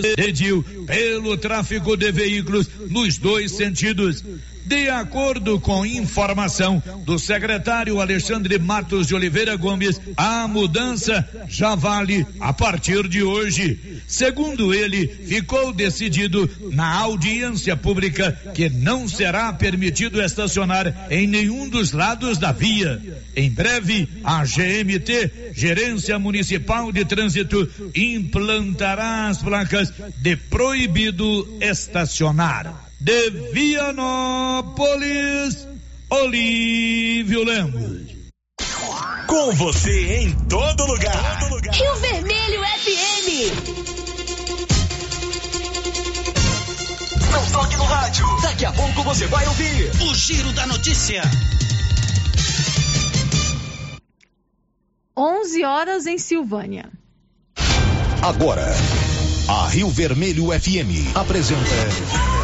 decidiu pelo tráfego de veículos nos dois sentidos. De acordo com informação do secretário Alexandre Matos de Oliveira Gomes, a mudança já vale a partir de hoje. Segundo ele, ficou decidido na audiência pública que não será permitido estacionar em nenhum dos lados da via. Em breve, a GMT, Gerência Municipal de Trânsito, implantará as placas de proibido estacionar de Vianópolis, Olívio Lemos. Com você em todo lugar. Todo lugar. Rio Vermelho FM. Não toque no rádio. Daqui a pouco você vai ouvir o Giro da Notícia. 11 horas em Silvânia. Agora, a Rio Vermelho FM apresenta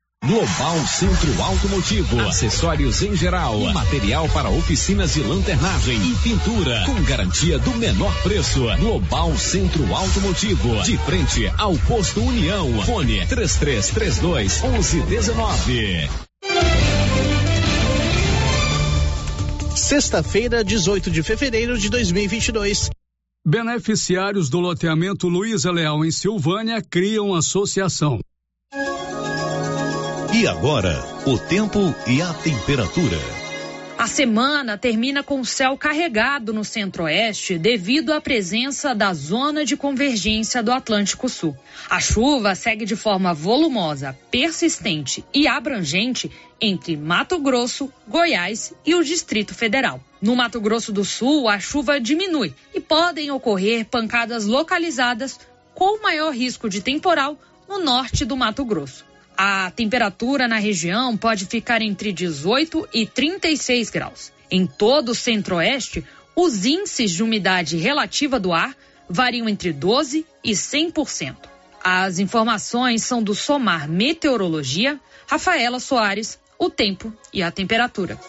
Global Centro Automotivo, acessórios em geral, material para oficinas de lanternagem e pintura, com garantia do menor preço. Global Centro Automotivo, de frente ao posto União. Fone 3332 1119. Sexta-feira, 18 de fevereiro de 2022. Beneficiários do loteamento Luiza Leal em Silvânia criam associação. E agora, o tempo e a temperatura. A semana termina com céu carregado no centro-oeste devido à presença da zona de convergência do Atlântico Sul. A chuva segue de forma volumosa, persistente e abrangente entre Mato Grosso, Goiás e o Distrito Federal. No Mato Grosso do Sul, a chuva diminui e podem ocorrer pancadas localizadas com maior risco de temporal no norte do Mato Grosso. A temperatura na região pode ficar entre 18 e 36 graus. Em todo o centro-oeste, os índices de umidade relativa do ar variam entre 12 e 100%. As informações são do Somar Meteorologia, Rafaela Soares, o tempo e a temperatura.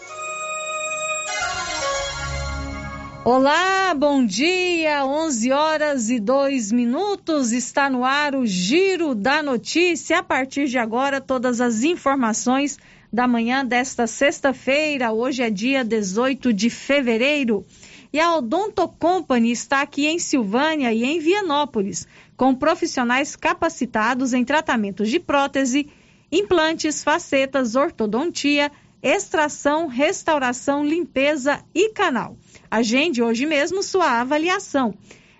Olá, bom dia. 11 horas e 2 minutos. Está no ar o Giro da Notícia. A partir de agora, todas as informações da manhã desta sexta-feira. Hoje é dia 18 de fevereiro. E a Odonto Company está aqui em Silvânia e em Vianópolis, com profissionais capacitados em tratamentos de prótese, implantes, facetas, ortodontia, extração, restauração, limpeza e canal. Agende hoje mesmo sua avaliação.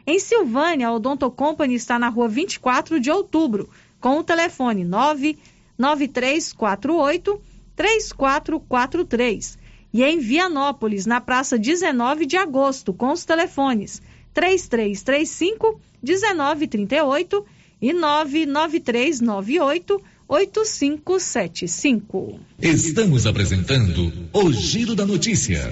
Em Silvânia, a Odonto Company está na rua 24 de outubro, com o telefone 99348 3443. E em Vianópolis, na praça 19 de agosto, com os telefones 3335 1938 e 99398 8575. Estamos apresentando o Giro da Notícia.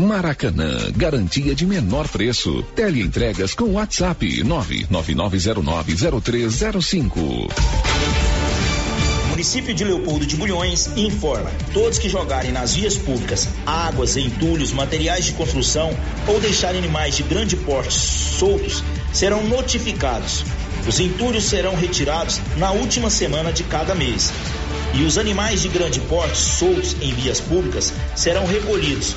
Maracanã, garantia de menor preço. Teleentregas com WhatsApp 999090305. Município de Leopoldo de Bulhões informa: todos que jogarem nas vias públicas águas, entulhos, materiais de construção ou deixarem animais de grande porte soltos serão notificados. Os entulhos serão retirados na última semana de cada mês. E os animais de grande porte soltos em vias públicas serão recolhidos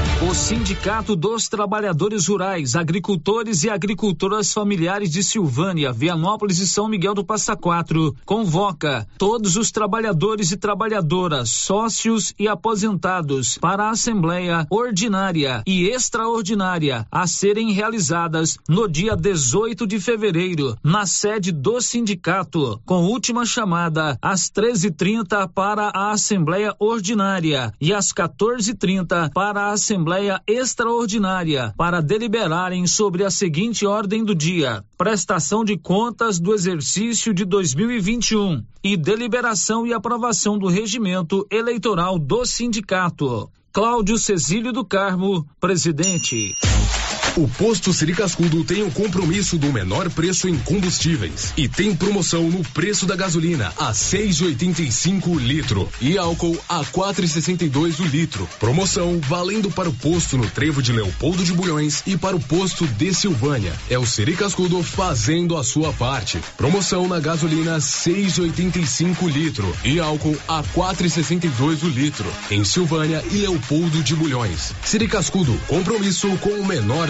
O Sindicato dos Trabalhadores Rurais, Agricultores e Agricultoras Familiares de Silvânia, Vianópolis e São Miguel do Passa Quatro convoca todos os trabalhadores e trabalhadoras, sócios e aposentados para a Assembleia Ordinária e Extraordinária a serem realizadas no dia 18 de fevereiro, na sede do sindicato, com última chamada às 13:30 para a Assembleia Ordinária e às 14:30 para a Assembleia Assembleia Extraordinária para deliberarem sobre a seguinte ordem do dia: prestação de contas do exercício de 2021 e deliberação e aprovação do regimento eleitoral do sindicato. Cláudio Cecílio do Carmo, presidente. O posto Siri Cascudo tem o compromisso do menor preço em combustíveis e tem promoção no preço da gasolina a 6,85 litro e álcool a 4,62 o litro. Promoção valendo para o posto no Trevo de Leopoldo de Bulhões e para o posto de Silvânia. É o Siri Cascudo fazendo a sua parte. Promoção na gasolina 6,85 litro e álcool a 4,62 o litro em Silvânia e Leopoldo de Bulhões. Siri Cascudo, compromisso com o menor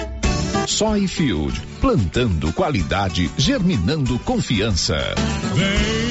Soyfield, plantando qualidade, germinando confiança. Vem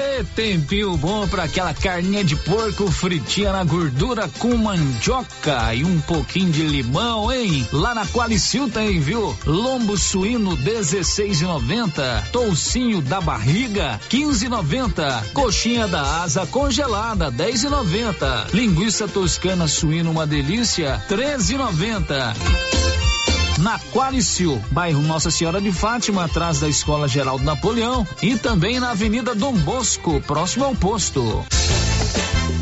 Que tempinho bom para aquela carninha de porco fritinha na gordura com mandioca e um pouquinho de limão, hein? Lá na Qualicil tem, viu? Lombo suíno 16,90, toucinho da barriga 15,90, coxinha da asa congelada 10,90, linguiça toscana suína uma delícia 13,90 na Qualicil, bairro Nossa Senhora de Fátima, atrás da Escola Geraldo Napoleão e também na Avenida Dom Bosco, próximo ao posto.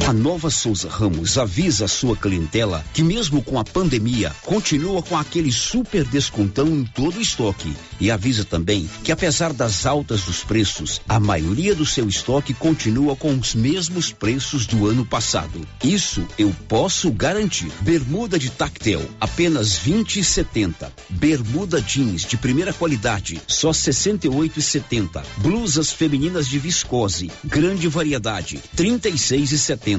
A Nova Souza Ramos avisa a sua clientela que mesmo com a pandemia, continua com aquele super descontão em todo o estoque. E avisa também que apesar das altas dos preços, a maioria do seu estoque continua com os mesmos preços do ano passado. Isso eu posso garantir. Bermuda de tactel, apenas 20 e 70. Bermuda jeans de primeira qualidade, só 68 e 70. Blusas femininas de viscose, grande variedade, 36 e 70.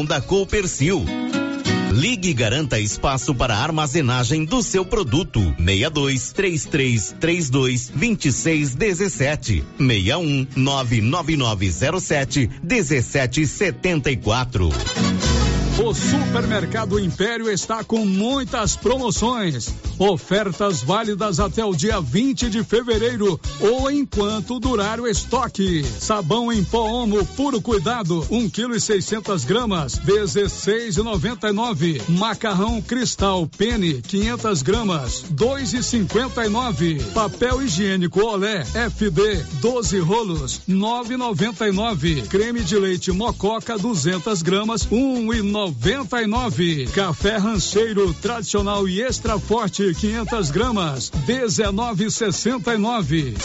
da Coopercil. Ligue e garanta espaço para armazenagem do seu produto. 62 3332 2617 61 99907 1774. O Supermercado Império está com muitas promoções. Ofertas válidas até o dia 20 de fevereiro ou enquanto durar o estoque. Sabão em pó Omo puro cuidado, 1 kg e 600 gramas, 16,99. Macarrão Cristal Pene, 500 gramas, 2,59. Papel higiênico Olé FD, 12 rolos, 9,99. Creme de leite Mococa, 200 gramas, 1,99. Café Rancheiro tradicional e extra forte, 500 gramas, 19,69.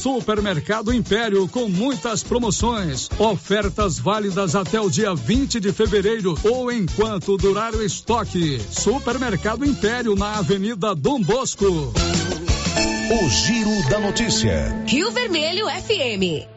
Supermercado Império com muitas promoções, ofertas válidas até o dia 20 de fevereiro ou enquanto durar o estoque. Supermercado Império na Avenida Dom Bosco. O Giro da Notícia. Rio Vermelho FM.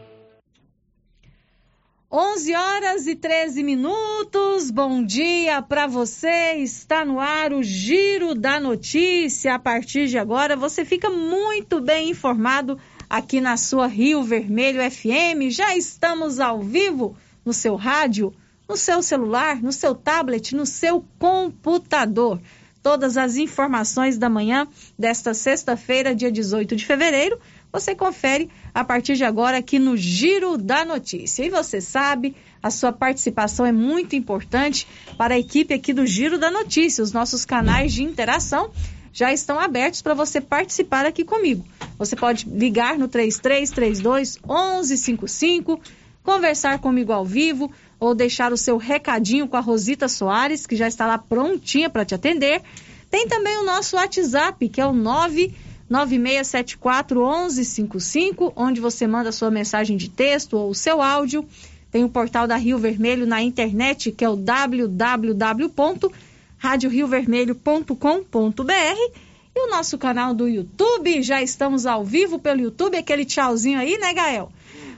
11 horas e 13 minutos. Bom dia para você. Está no ar o Giro da Notícia. A partir de agora você fica muito bem informado aqui na sua Rio Vermelho FM. Já estamos ao vivo no seu rádio, no seu celular, no seu tablet, no seu computador. Todas as informações da manhã desta sexta-feira, dia 18 de fevereiro, você confere a partir de agora aqui no Giro da Notícia. E você sabe, a sua participação é muito importante para a equipe aqui do Giro da Notícia. Os nossos canais de interação já estão abertos para você participar aqui comigo. Você pode ligar no 3332 1155, conversar comigo ao vivo ou deixar o seu recadinho com a Rosita Soares, que já está lá prontinha para te atender. Tem também o nosso WhatsApp, que é o 99674 1155, onde você manda sua mensagem de texto ou o seu áudio. Tem o portal da Rio Vermelho na internet, que é o www.radioriovermelho.com.br e o nosso canal do YouTube. Já estamos ao vivo pelo YouTube, aquele tchauzinho aí, né, Gael?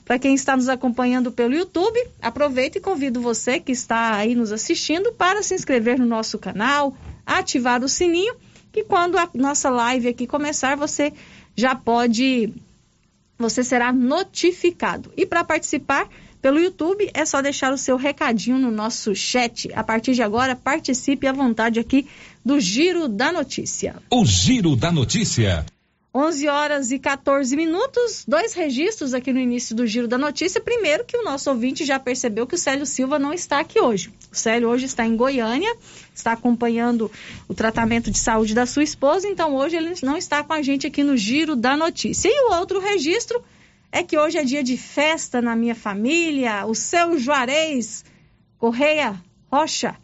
Para quem está nos acompanhando pelo YouTube, aproveito e convido você que está aí nos assistindo para se inscrever no nosso canal, ativar o sininho que quando a nossa live aqui começar, você já pode, você será notificado. E para participar pelo YouTube, é só deixar o seu recadinho no nosso chat. A partir de agora, participe à vontade aqui do Giro da Notícia. O Giro da Notícia. 11 horas e 14 minutos, dois registros aqui no início do Giro da Notícia. Primeiro, que o nosso ouvinte já percebeu que o Célio Silva não está aqui hoje. O Célio hoje está em Goiânia, está acompanhando o tratamento de saúde da sua esposa, então hoje ele não está com a gente aqui no Giro da Notícia. E o outro registro é que hoje é dia de festa na minha família. O seu Juarez Correia Rocha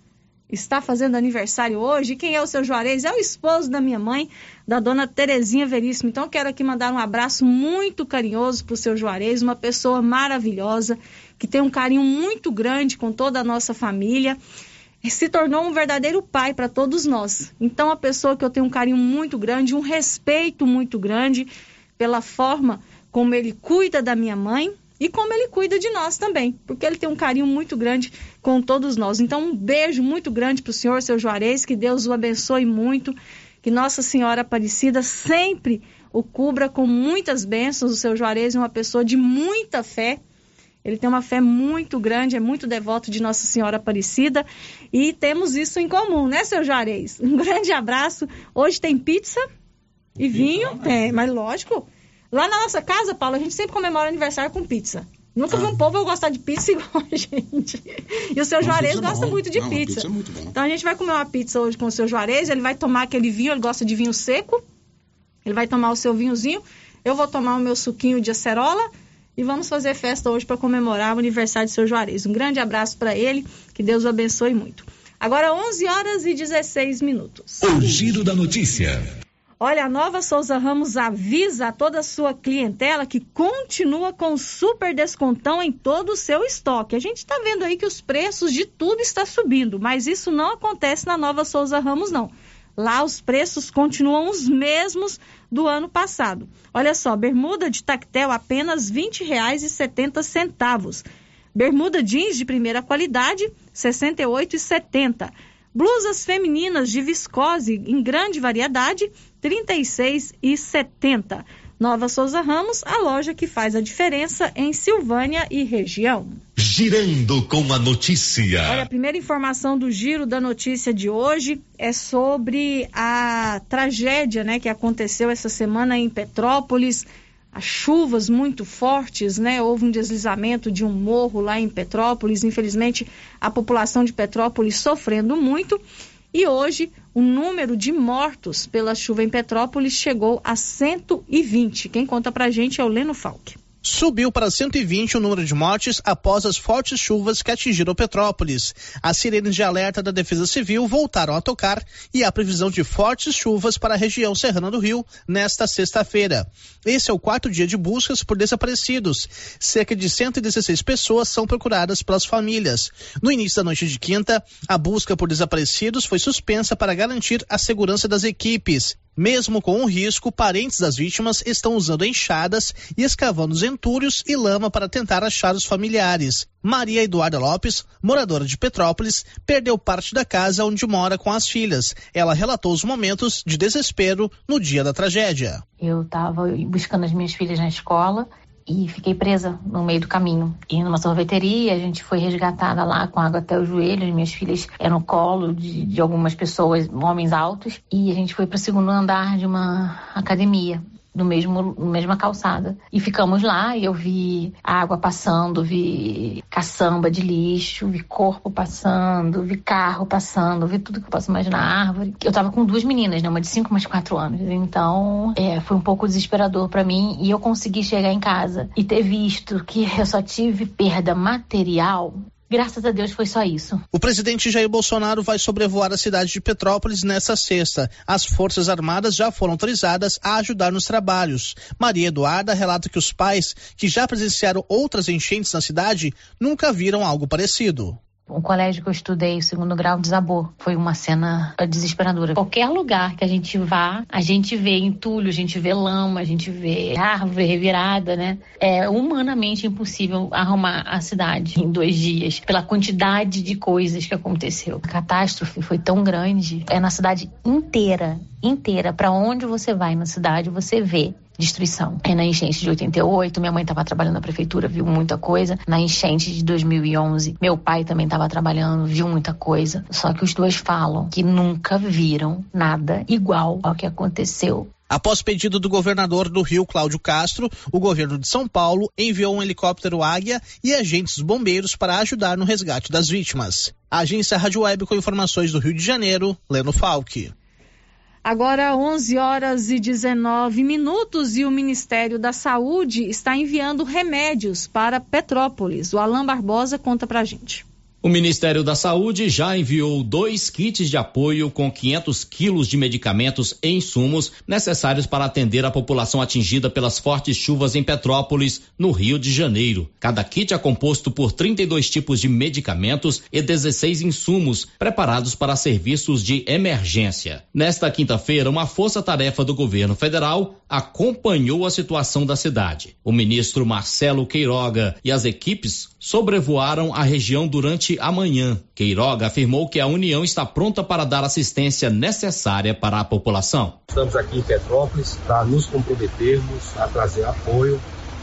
está fazendo aniversário hoje. Quem é o seu Juarez? É o esposo da minha mãe, da dona Terezinha Veríssimo. Então, quero aqui mandar um abraço muito carinhoso para o seu Juarez, uma pessoa maravilhosa, que tem um carinho muito grande com toda a nossa família. Se tornou um verdadeiro pai para todos nós. Então, a pessoa que eu tenho um carinho muito grande, um respeito muito grande pela forma como ele cuida da minha mãe e como ele cuida de nós também, porque ele tem um carinho muito grande com todos nós. Então, um beijo muito grande para o senhor, seu Juarez, que Deus o abençoe muito, que Nossa Senhora Aparecida sempre o cubra com muitas bênçãos. O seu Juarez é uma pessoa de muita fé. Ele tem uma fé muito grande, é muito devoto de Nossa Senhora Aparecida e temos isso em comum, né, seu Juarez? Um grande abraço. Hoje tem pizza e vinho, é, mas lógico. Lá na nossa casa, Paulo, a gente sempre comemora aniversário com pizza. Nunca ah. vi um povo gostar de pizza igual a gente. E o seu Juarez é gosta bom. muito de Não, pizza. pizza é muito então a gente vai comer uma pizza hoje com o seu Juarez. Ele vai tomar aquele vinho, ele gosta de vinho seco. Ele vai tomar o seu vinhozinho. Eu vou tomar o meu suquinho de acerola. E vamos fazer festa hoje para comemorar o aniversário do seu Juarez. Um grande abraço para ele. Que Deus o abençoe muito. Agora 11 horas e 16 minutos. O giro da notícia. Olha, a Nova Souza Ramos avisa a toda a sua clientela que continua com super descontão em todo o seu estoque. A gente está vendo aí que os preços de tudo está subindo, mas isso não acontece na Nova Souza Ramos, não. Lá os preços continuam os mesmos do ano passado. Olha só, bermuda de tactel apenas R$ 20,70. Bermuda jeans de primeira qualidade, R$ 68,70. Blusas femininas de viscose em grande variedade, 36 e 70. Nova Souza Ramos, a loja que faz a diferença em Silvânia e região. Girando com a notícia. Olha, a primeira informação do giro da notícia de hoje é sobre a tragédia, né, que aconteceu essa semana em Petrópolis. As chuvas muito fortes, né? Houve um deslizamento de um morro lá em Petrópolis. Infelizmente, a população de Petrópolis sofrendo muito. E hoje, o número de mortos pela chuva em Petrópolis chegou a 120. Quem conta pra gente é o Leno Falck. Subiu para 120 o número de mortes após as fortes chuvas que atingiram Petrópolis. As sirenes de alerta da Defesa Civil voltaram a tocar e há previsão de fortes chuvas para a região serrana do Rio nesta sexta-feira. Esse é o quarto dia de buscas por desaparecidos. Cerca de 116 pessoas são procuradas pelas famílias. No início da noite de quinta, a busca por desaparecidos foi suspensa para garantir a segurança das equipes. Mesmo com o risco, parentes das vítimas estão usando enxadas e escavando os entulhos e lama para tentar achar os familiares. Maria Eduarda Lopes, moradora de Petrópolis, perdeu parte da casa onde mora com as filhas. Ela relatou os momentos de desespero no dia da tragédia. Eu estava buscando as minhas filhas na escola e fiquei presa no meio do caminho. E numa sorveteria, a gente foi resgatada lá com água até os joelhos. Minhas filhas eram no colo de, de algumas pessoas, homens altos, e a gente foi para o segundo andar de uma academia no mesmo mesma calçada. E ficamos lá e eu vi água passando, vi caçamba de lixo, vi corpo passando, vi carro passando, vi tudo que eu posso imaginar, árvore. Eu tava com duas meninas, né? Uma de cinco, uma de quatro anos. Então, é, foi um pouco desesperador para mim e eu consegui chegar em casa e ter visto que eu só tive perda material Graças a Deus foi só isso. O presidente Jair Bolsonaro vai sobrevoar a cidade de Petrópolis nesta sexta. As Forças Armadas já foram autorizadas a ajudar nos trabalhos. Maria Eduarda relata que os pais, que já presenciaram outras enchentes na cidade, nunca viram algo parecido. O colégio que eu estudei, o segundo grau, desabou. Foi uma cena desesperadora. Qualquer lugar que a gente vá, a gente vê entulho, a gente vê lama, a gente vê árvore revirada, né? É humanamente impossível arrumar a cidade em dois dias, pela quantidade de coisas que aconteceu. A catástrofe foi tão grande, é na cidade inteira, inteira. Para onde você vai na cidade, você vê destruição. É na enchente de 88, minha mãe estava trabalhando na prefeitura, viu muita coisa. Na enchente de 2011, meu pai também estava trabalhando, viu muita coisa. Só que os dois falam que nunca viram nada igual ao que aconteceu Após pedido do governador do Rio, Cláudio Castro, o governo de São Paulo enviou um helicóptero Águia e agentes bombeiros para ajudar no resgate das vítimas. A agência Rádio Web com informações do Rio de Janeiro, Leno Falck. Agora 11 horas e 19 minutos e o Ministério da Saúde está enviando remédios para Petrópolis. O Alain Barbosa conta pra gente. O Ministério da Saúde já enviou dois kits de apoio com 500 quilos de medicamentos e insumos necessários para atender a população atingida pelas fortes chuvas em Petrópolis, no Rio de Janeiro. Cada kit é composto por 32 tipos de medicamentos e 16 insumos preparados para serviços de emergência. Nesta quinta-feira, uma força-tarefa do governo federal acompanhou a situação da cidade. O ministro Marcelo Queiroga e as equipes sobrevoaram a região durante a. Queiroga afirmou que a União está pronta para dar assistência necessária para a população. Estamos aqui em Petrópolis para nos comprometermos a trazer apoio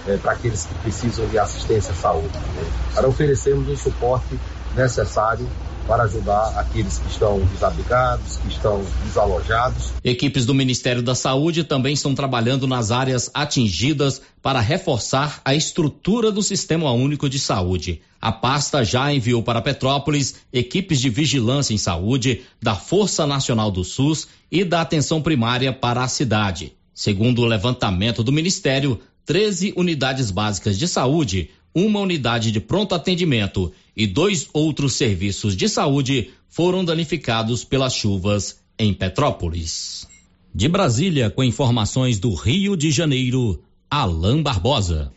é, para aqueles que precisam de assistência à saúde, né? para oferecermos o suporte necessário para ajudar aqueles que estão desabrigados, que estão desalojados. Equipes do Ministério da Saúde também estão trabalhando nas áreas atingidas para reforçar a estrutura do Sistema Único de Saúde. A pasta já enviou para Petrópolis equipes de vigilância em saúde da Força Nacional do SUS e da Atenção Primária para a cidade. Segundo o levantamento do Ministério, 13 unidades básicas de saúde, uma unidade de pronto atendimento e dois outros serviços de saúde foram danificados pelas chuvas em Petrópolis. De Brasília, com informações do Rio de Janeiro, Alain Barbosa.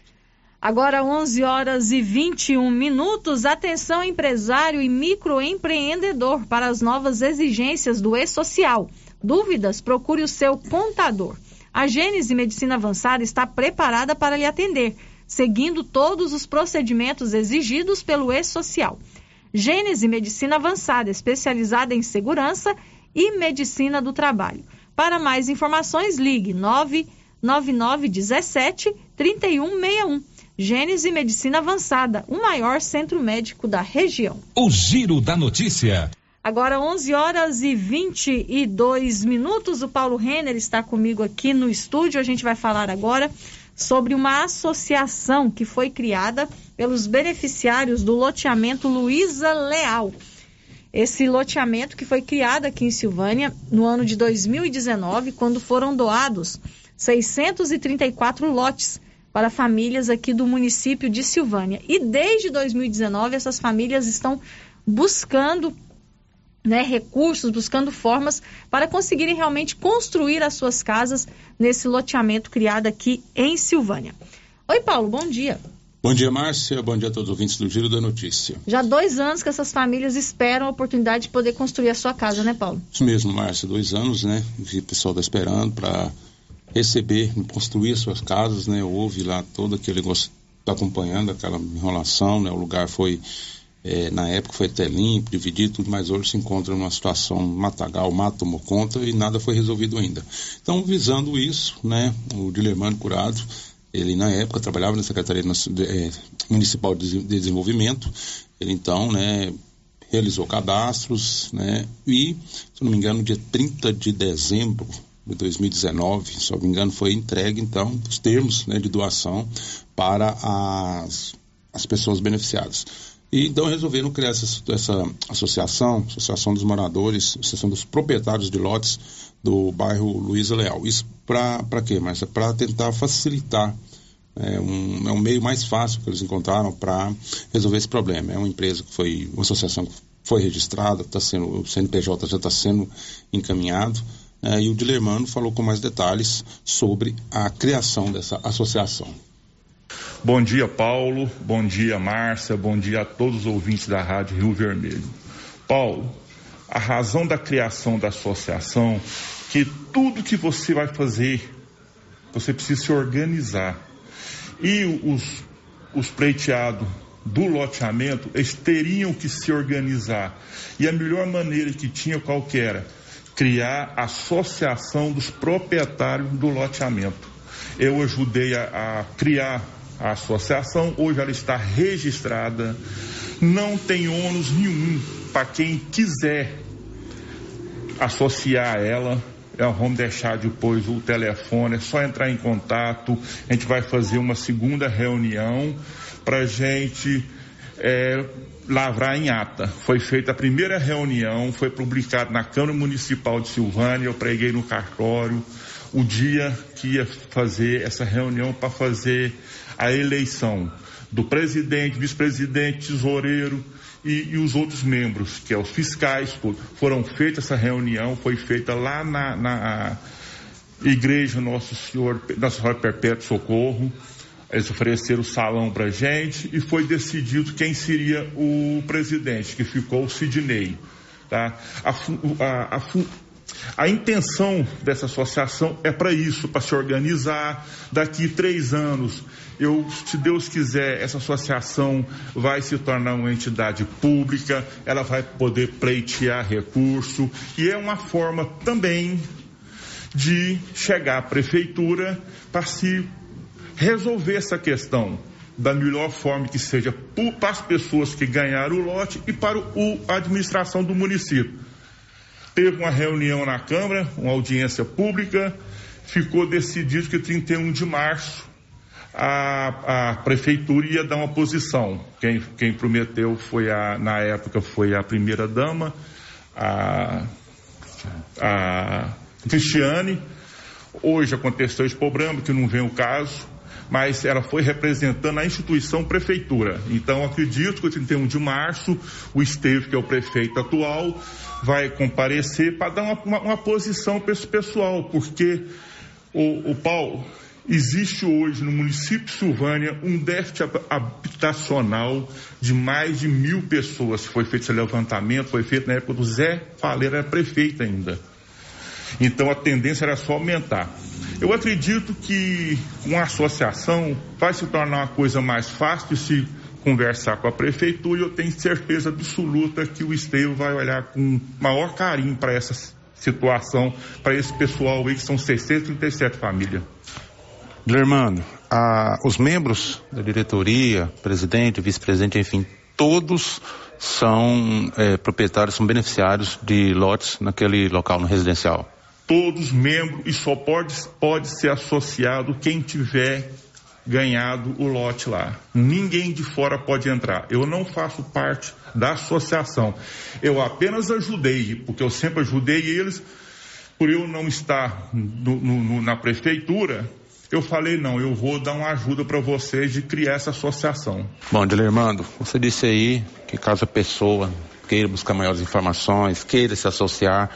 Agora 11 horas e 21 minutos. Atenção empresário e microempreendedor para as novas exigências do E-Social. Dúvidas? Procure o seu contador. A Gênese Medicina Avançada está preparada para lhe atender seguindo todos os procedimentos exigidos pelo E-Social. Gênese Medicina Avançada, especializada em segurança e medicina do trabalho. Para mais informações, ligue 99917 3161. Gênese Medicina Avançada, o maior centro médico da região. O Giro da Notícia. Agora 11 horas e 22 minutos. O Paulo Renner está comigo aqui no estúdio. A gente vai falar agora sobre uma associação que foi criada pelos beneficiários do loteamento Luiza Leal. Esse loteamento que foi criado aqui em Silvânia no ano de 2019, quando foram doados 634 lotes para famílias aqui do município de Silvânia. E desde 2019 essas famílias estão buscando né, recursos, buscando formas para conseguirem realmente construir as suas casas nesse loteamento criado aqui em Silvânia. Oi, Paulo, bom dia. Bom dia, Márcia. Bom dia a todos os ouvintes do Giro da Notícia. Já dois anos que essas famílias esperam a oportunidade de poder construir a sua casa, né, Paulo? Isso mesmo, Márcia. Dois anos, né? O pessoal está esperando para receber, construir as suas casas, né? Houve lá todo aquele negócio, está acompanhando aquela enrolação, né? O lugar foi é, na época foi até limpo, dividido, mas hoje se encontra numa situação matagal, mato tomou conta e nada foi resolvido ainda. Então, visando isso, né, o Dilermano Curado, ele na época trabalhava na Secretaria é, Municipal de Desenvolvimento, ele então, né, realizou cadastros, né, e, se não me engano, dia 30 de dezembro de 2019, se não me engano, foi entregue, então, os termos né, de doação para as, as pessoas beneficiadas. E então resolveram criar essa, essa associação, Associação dos Moradores, Associação dos Proprietários de Lotes do bairro Luiza Leal. Isso para quê? É para tentar facilitar é um, é um meio mais fácil que eles encontraram para resolver esse problema. É uma empresa que foi, uma associação que foi registrada, tá sendo, o CNPJ já está sendo encaminhado, é, e o Dilermano falou com mais detalhes sobre a criação dessa associação. Bom dia, Paulo. Bom dia, Márcia. Bom dia a todos os ouvintes da Rádio Rio Vermelho. Paulo, a razão da criação da associação que tudo que você vai fazer, você precisa se organizar. E os, os pleiteados do loteamento, eles teriam que se organizar. E a melhor maneira que tinha qual que era? Criar a associação dos proprietários do loteamento. Eu ajudei a, a criar a associação, hoje ela está registrada, não tem ônus nenhum para quem quiser associar a ela. É, vamos deixar depois o telefone, é só entrar em contato. A gente vai fazer uma segunda reunião para gente é, lavrar em ata. Foi feita a primeira reunião, foi publicado na Câmara Municipal de Silvânia, eu preguei no cartório o dia que ia fazer essa reunião para fazer a eleição do presidente, vice-presidente, tesoureiro e, e, os outros membros, que é os fiscais. Foram feita essa reunião, foi feita lá na, na igreja Nosso Senhor, Nossa Senhora Perpétuo Socorro. Eles ofereceram o salão para gente e foi decidido quem seria o presidente, que ficou o Sidney. Tá? A, a, a, a intenção dessa associação é para isso, para se organizar. Daqui três anos, eu, se Deus quiser, essa associação vai se tornar uma entidade pública, ela vai poder pleitear recurso e é uma forma também de chegar à prefeitura para se resolver essa questão da melhor forma que seja para as pessoas que ganharam o lote e para o, a administração do município. Teve uma reunião na Câmara, uma audiência pública, ficou decidido que 31 de março a, a prefeitura ia dar uma posição. Quem, quem prometeu foi a, na época foi a primeira dama, a, a Cristiane. Hoje aconteceu esse problema, que não vem o caso mas ela foi representando a instituição prefeitura. Então, acredito que 31 de março, o Esteve, que é o prefeito atual, vai comparecer para dar uma, uma, uma posição para esse pessoal, porque o, o Paulo. Existe hoje no município de Silvânia um déficit habitacional de mais de mil pessoas. Foi feito esse levantamento, foi feito na época do Zé Faleira, era prefeito ainda. Então a tendência era só aumentar. Eu acredito que uma associação vai se tornar uma coisa mais fácil se conversar com a prefeitura e eu tenho certeza absoluta que o Esteio vai olhar com maior carinho para essa situação, para esse pessoal aí que são 637 famílias. Guilhermando, os membros da diretoria, presidente, vice-presidente, enfim, todos são é, proprietários, são beneficiários de lotes naquele local, no residencial todos membros e só pode, pode ser associado quem tiver ganhado o lote lá. Ninguém de fora pode entrar. Eu não faço parte da associação. Eu apenas ajudei, porque eu sempre ajudei eles. Por eu não estar no, no, na prefeitura, eu falei, não, eu vou dar uma ajuda para vocês de criar essa associação. Bom, Dilermando, você disse aí que caso a pessoa queira buscar maiores informações, queira se associar,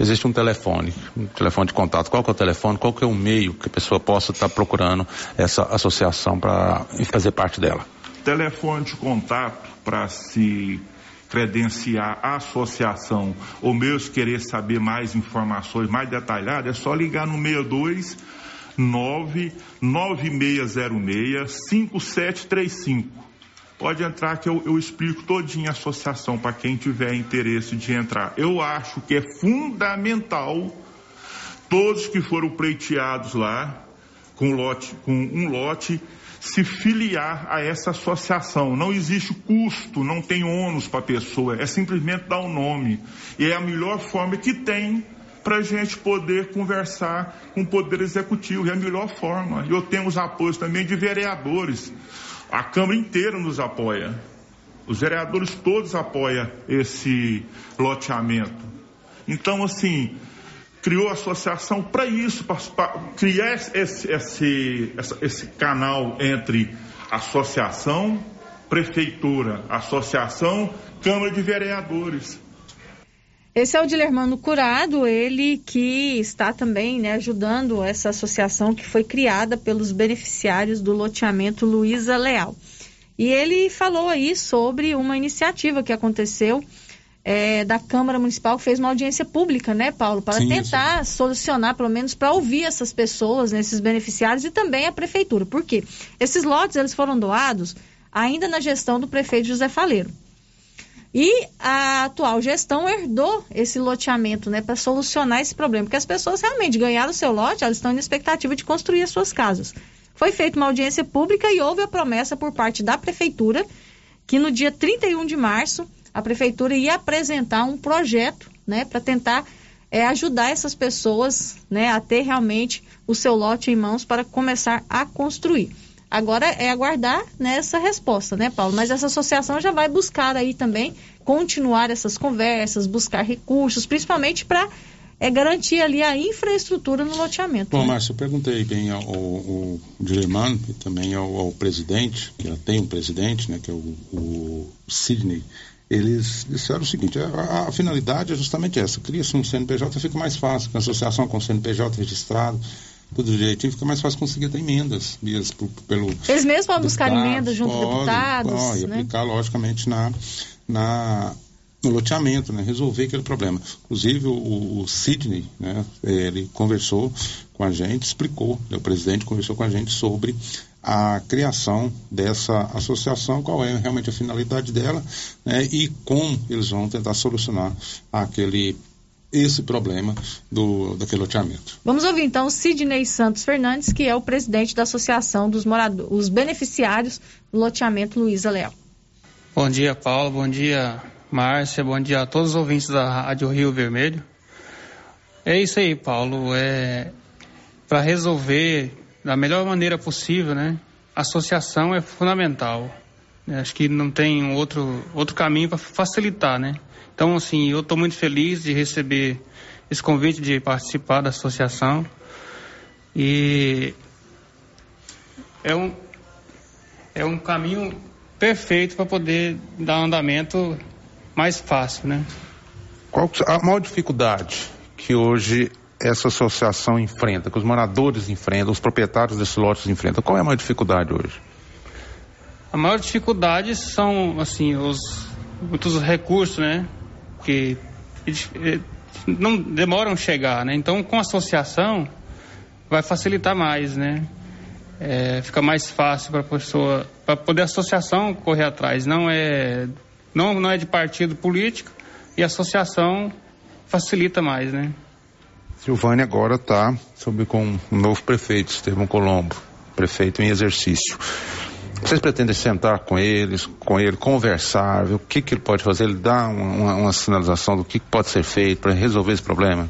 existe um telefone, um telefone de contato. Qual que é o telefone? Qual que é o meio que a pessoa possa estar procurando essa associação para fazer parte dela? Telefone de contato para se credenciar a associação ou mesmo querer saber mais informações mais detalhadas, é só ligar no 62 99606 5735 Pode entrar que eu, eu explico todinha a associação para quem tiver interesse de entrar. Eu acho que é fundamental todos que foram pleiteados lá com, lote, com um lote se filiar a essa associação. Não existe custo, não tem ônus para a pessoa, é simplesmente dar o um nome. E é a melhor forma que tem para a gente poder conversar com o Poder Executivo, é a melhor forma. Eu tenho os apoios também de vereadores. A Câmara inteira nos apoia. Os vereadores todos apoiam esse loteamento. Então, assim, criou a associação para isso, para criar esse, esse, esse canal entre associação, prefeitura, associação, Câmara de Vereadores. Esse é o Dilermano Curado, ele que está também né, ajudando essa associação que foi criada pelos beneficiários do loteamento Luiza Leal. E ele falou aí sobre uma iniciativa que aconteceu é, da Câmara Municipal, que fez uma audiência pública, né, Paulo, para sim, tentar sim. solucionar, pelo menos para ouvir essas pessoas, né, esses beneficiários e também a prefeitura. Por quê? Esses lotes eles foram doados ainda na gestão do prefeito José Faleiro. E a atual gestão herdou esse loteamento, né, para solucionar esse problema, porque as pessoas realmente ganharam o seu lote, elas estão na expectativa de construir as suas casas. Foi feita uma audiência pública e houve a promessa por parte da prefeitura que no dia 31 de março a prefeitura ia apresentar um projeto, né, para tentar é, ajudar essas pessoas, né, a ter realmente o seu lote em mãos para começar a construir. Agora é aguardar nessa né, resposta, né, Paulo? Mas essa associação já vai buscar aí também continuar essas conversas, buscar recursos, principalmente para é garantir ali a infraestrutura no loteamento. Bom, né? Márcio, eu perguntei bem ao, ao Dileman e também ao, ao, presidente, que ela tem um presidente, né, que é o, o Sidney, eles disseram o seguinte, a, a finalidade é justamente essa, cria-se um CNPJ, fica mais fácil, com a associação com o CNPJ registrado, tudo direitinho, fica mais fácil conseguir até emendas vias pelo... Eles mesmos podem buscar emendas junto com deputados, pode, né? e aplicar, logicamente, na, na, no loteamento, né? resolver aquele problema. Inclusive, o, o Sidney, né? ele conversou com a gente, explicou, né? o presidente conversou com a gente sobre a criação dessa associação, qual é realmente a finalidade dela né, e como eles vão tentar solucionar aquele esse problema do, daquele loteamento. Vamos ouvir então o Sidney Santos Fernandes, que é o presidente da Associação dos moradores, os beneficiários do loteamento Luiza Leal. Bom dia, Paulo. Bom dia, Márcia. Bom dia a todos os ouvintes da Rádio Rio Vermelho. É isso aí, Paulo. É para resolver da melhor maneira possível, né? A associação é fundamental. Acho que não tem outro, outro caminho para facilitar, né? Então, assim, eu estou muito feliz de receber esse convite de participar da associação. E é um, é um caminho perfeito para poder dar andamento mais fácil, né? Qual a maior dificuldade que hoje essa associação enfrenta, que os moradores enfrentam, os proprietários desses lotes enfrentam? Qual é a maior dificuldade hoje? A maior dificuldade são, assim, os muitos recursos, né? Que não demoram a chegar, né? Então, com a associação, vai facilitar mais, né? É, fica mais fácil para a pessoa, para poder a associação correr atrás. Não é, não, não é de partido político e a associação facilita mais, né? Silvânia agora está sob com um novo prefeito, Estevam Colombo, prefeito em exercício. Vocês pretendem sentar com eles, com ele, conversar, ver o que, que ele pode fazer, ele dá uma, uma, sinalização do que pode ser feito para resolver esse problema?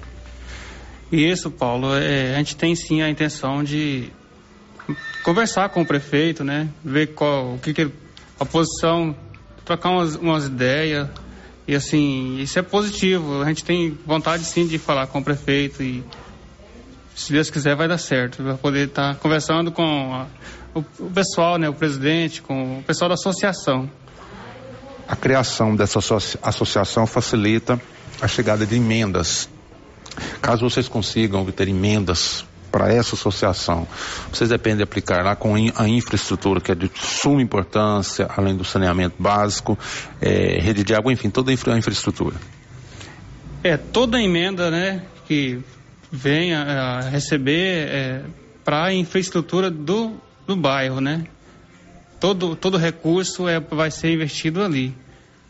Isso, Paulo. É, a gente tem sim a intenção de conversar com o prefeito, né? Ver qual, o que, que a posição, trocar umas, umas ideias, e assim, isso é positivo. A gente tem vontade sim de falar com o prefeito e se Deus quiser vai dar certo. Vai poder estar tá conversando com o, o, pessoal, né, o presidente, com o pessoal da associação. A criação dessa associa associação facilita a chegada de emendas. Caso vocês consigam obter emendas para essa associação. Vocês dependem de aplicar lá com a infraestrutura, que é de suma importância, além do saneamento básico, é, rede de água, enfim, toda a infra infraestrutura. É, toda a emenda, né, que vem a, a receber é, para a infraestrutura do, do bairro, né? Todo, todo recurso é, vai ser investido ali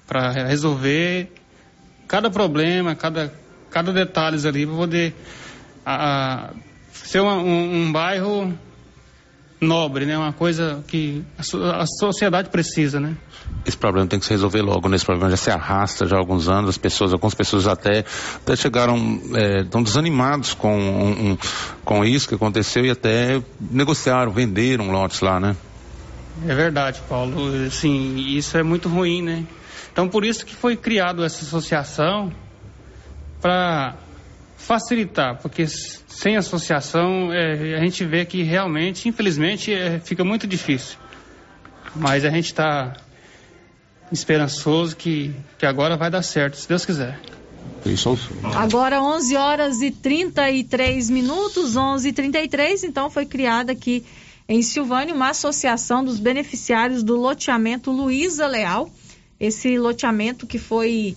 para resolver cada problema, cada, cada detalhe ali para poder a, ser uma, um, um, bairro nobre, né? Uma coisa que a, sociedade precisa, né? Esse problema tem que se resolver logo. Nesse problema já se arrasta já há alguns anos. As pessoas, algumas pessoas até, até chegaram, é, estão desanimados com, um, com isso que aconteceu e até negociaram, venderam lotes lá, né? É verdade, Paulo. Sim, isso é muito ruim, né? Então, por isso que foi criado essa associação para facilitar, porque sem associação é, a gente vê que realmente, infelizmente, é, fica muito difícil. Mas a gente está esperançoso que, que agora vai dar certo, se Deus quiser. Isso Agora 11 horas e 33 minutos, 11 e 33 então foi criada aqui em Silvânia uma associação dos beneficiários do loteamento Luísa Leal. Esse loteamento que foi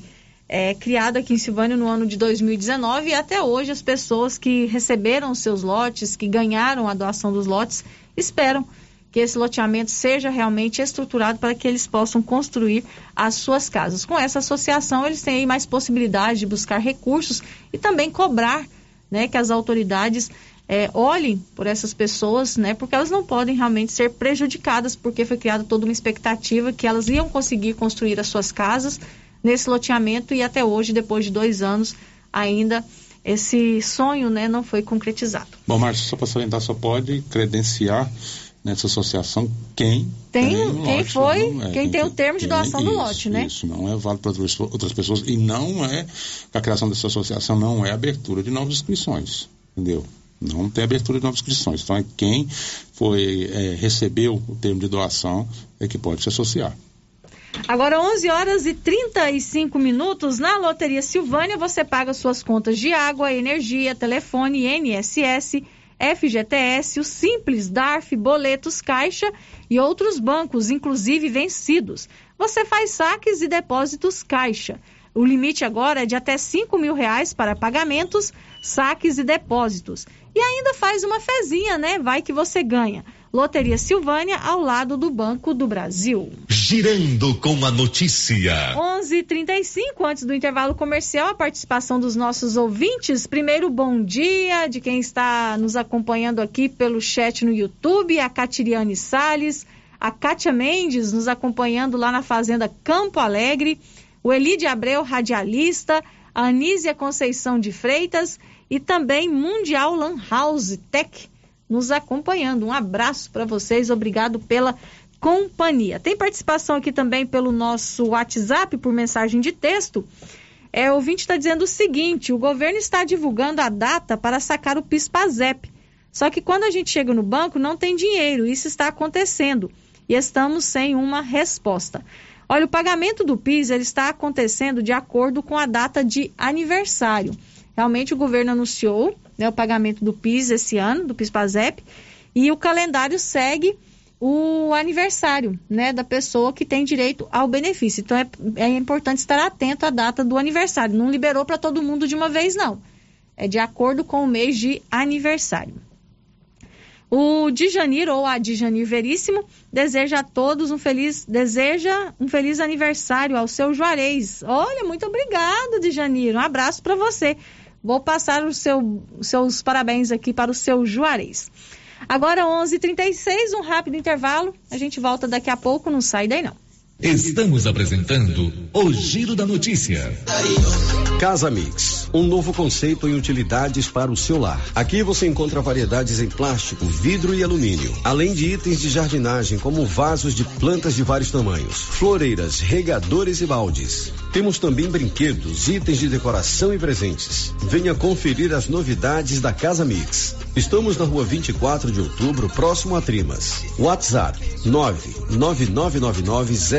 é, criado aqui em Silvânia no ano de 2019 e até hoje as pessoas que receberam seus lotes, que ganharam a doação dos lotes, esperam que esse loteamento seja realmente estruturado para que eles possam construir as suas casas. Com essa associação, eles têm mais possibilidade de buscar recursos e também cobrar né, que as autoridades é, olhem por essas pessoas, né, porque elas não podem realmente ser prejudicadas, porque foi criada toda uma expectativa que elas iam conseguir construir as suas casas nesse loteamento e até hoje, depois de dois anos, ainda esse sonho né, não foi concretizado. Bom, Márcio, só para salientar, só pode credenciar nessa associação quem tem, tem um quem lote, foi é, quem, tem o termo de doação do lote, né? Isso não é válido para outras pessoas e não é a criação dessa associação não é abertura de novas inscrições, entendeu? Não tem abertura de novas inscrições. Então é quem foi é, recebeu o termo de doação é que pode se associar. Agora 11 horas e 35 minutos na Loteria Silvânia você paga suas contas de água, energia, telefone, NSS FGTS, o Simples, DARF, boletos, caixa e outros bancos, inclusive vencidos. Você faz saques e depósitos caixa. O limite agora é de até 5 mil reais para pagamentos, saques e depósitos. E ainda faz uma fezinha, né? Vai que você ganha. Loteria Silvânia, ao lado do Banco do Brasil. Girando com a notícia. 11:35 antes do intervalo comercial, a participação dos nossos ouvintes. Primeiro, bom dia de quem está nos acompanhando aqui pelo chat no YouTube, a Catiriane Sales, a Kátia Mendes nos acompanhando lá na Fazenda Campo Alegre, o Elide Abreu, radialista, a Anísia Conceição de Freitas e também Mundial Lan House Tech nos acompanhando. Um abraço para vocês, obrigado pela companhia. Tem participação aqui também pelo nosso WhatsApp, por mensagem de texto. É, o ouvinte está dizendo o seguinte: o governo está divulgando a data para sacar o PIS-PASEP. Só que quando a gente chega no banco, não tem dinheiro. Isso está acontecendo. E estamos sem uma resposta. Olha, o pagamento do PIS ele está acontecendo de acordo com a data de aniversário. Realmente o governo anunciou né, o pagamento do PIS esse ano, do PIS-PASEP, e o calendário segue o aniversário né, da pessoa que tem direito ao benefício. Então é, é importante estar atento à data do aniversário. Não liberou para todo mundo de uma vez, não. É de acordo com o mês de aniversário. O Dijanir, ou a Dijanir Veríssimo, deseja a todos um feliz, deseja um feliz aniversário ao seu Juarez. Olha, muito obrigado, Dijanir. Um abraço para você. Vou passar os seu, seus parabéns aqui para o seu Juarez. Agora 11:36, um rápido intervalo. A gente volta daqui a pouco, não sai daí não. Estamos apresentando o Giro da Notícia. Casa Mix, um novo conceito em utilidades para o seu lar. Aqui você encontra variedades em plástico, vidro e alumínio, além de itens de jardinagem como vasos de plantas de vários tamanhos, floreiras, regadores e baldes. Temos também brinquedos, itens de decoração e presentes. Venha conferir as novidades da Casa Mix. Estamos na rua 24 de outubro, próximo a Trimas. WhatsApp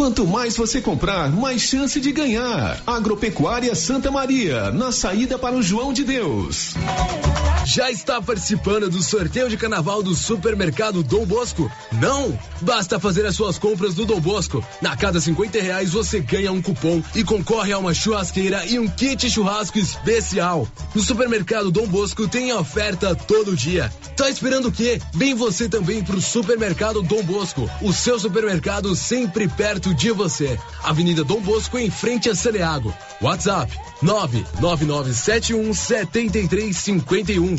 Quanto mais você comprar, mais chance de ganhar. Agropecuária Santa Maria, na saída para o João de Deus. Já está participando do sorteio de carnaval do supermercado Dom Bosco? Não? Basta fazer as suas compras no Dom Bosco. Na cada 50 reais você ganha um cupom e concorre a uma churrasqueira e um kit churrasco especial. No supermercado Dom Bosco tem oferta todo dia. Tá esperando o quê? Vem você também pro supermercado Dom Bosco. O seu supermercado sempre perto perto de você. Avenida Dom Bosco, em frente a Saneago. WhatsApp 999717351.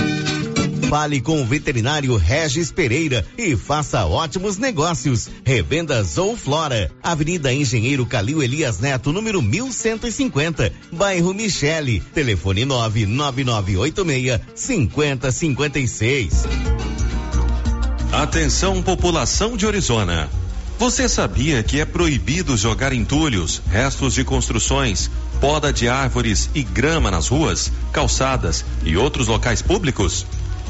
Fale com o veterinário Regis Pereira e faça ótimos negócios. Revendas ou Flora, Avenida Engenheiro Calil Elias Neto, número 1150, bairro Michele. Telefone 99986 5056. Atenção, população de Orizona. Você sabia que é proibido jogar entulhos, restos de construções, poda de árvores e grama nas ruas, calçadas e outros locais públicos?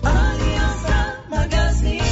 Aliança Magazine.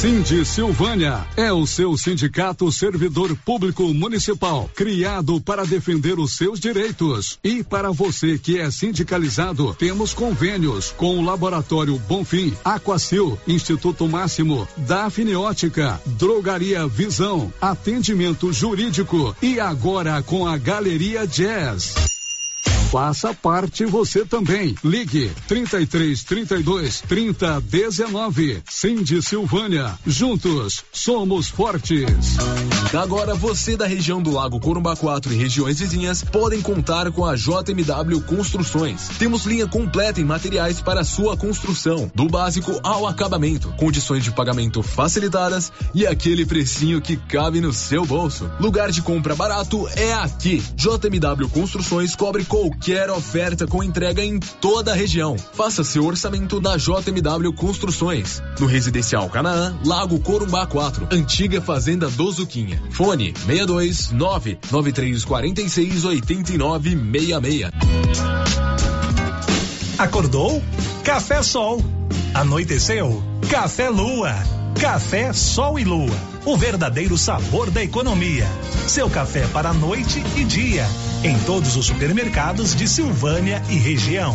Cindy Silvânia é o seu sindicato servidor público municipal, criado para defender os seus direitos. E para você que é sindicalizado, temos convênios com o Laboratório Bonfim, Aquacil, Instituto Máximo, Dafniótica, Drogaria Visão, Atendimento Jurídico e agora com a Galeria Jazz. Faça parte você também. Ligue 33 32 30 19. Cindy Silvânia. Juntos somos fortes. Agora você da região do Lago Corumbá 4 e regiões vizinhas podem contar com a JMW Construções. Temos linha completa em materiais para sua construção, do básico ao acabamento, condições de pagamento facilitadas e aquele precinho que cabe no seu bolso. Lugar de compra barato é aqui. JMW Construções cobre qualquer oferta com entrega em toda a região. Faça seu orçamento na JMW Construções. No Residencial Canaã, Lago Corumbá 4, antiga Fazenda do Zuquinha. Fone 62 99346 8966. Acordou? Café Sol. Anoiteceu? Café Lua. Café Sol e Lua. O verdadeiro sabor da economia. Seu café para noite e dia. Em todos os supermercados de Silvânia e região.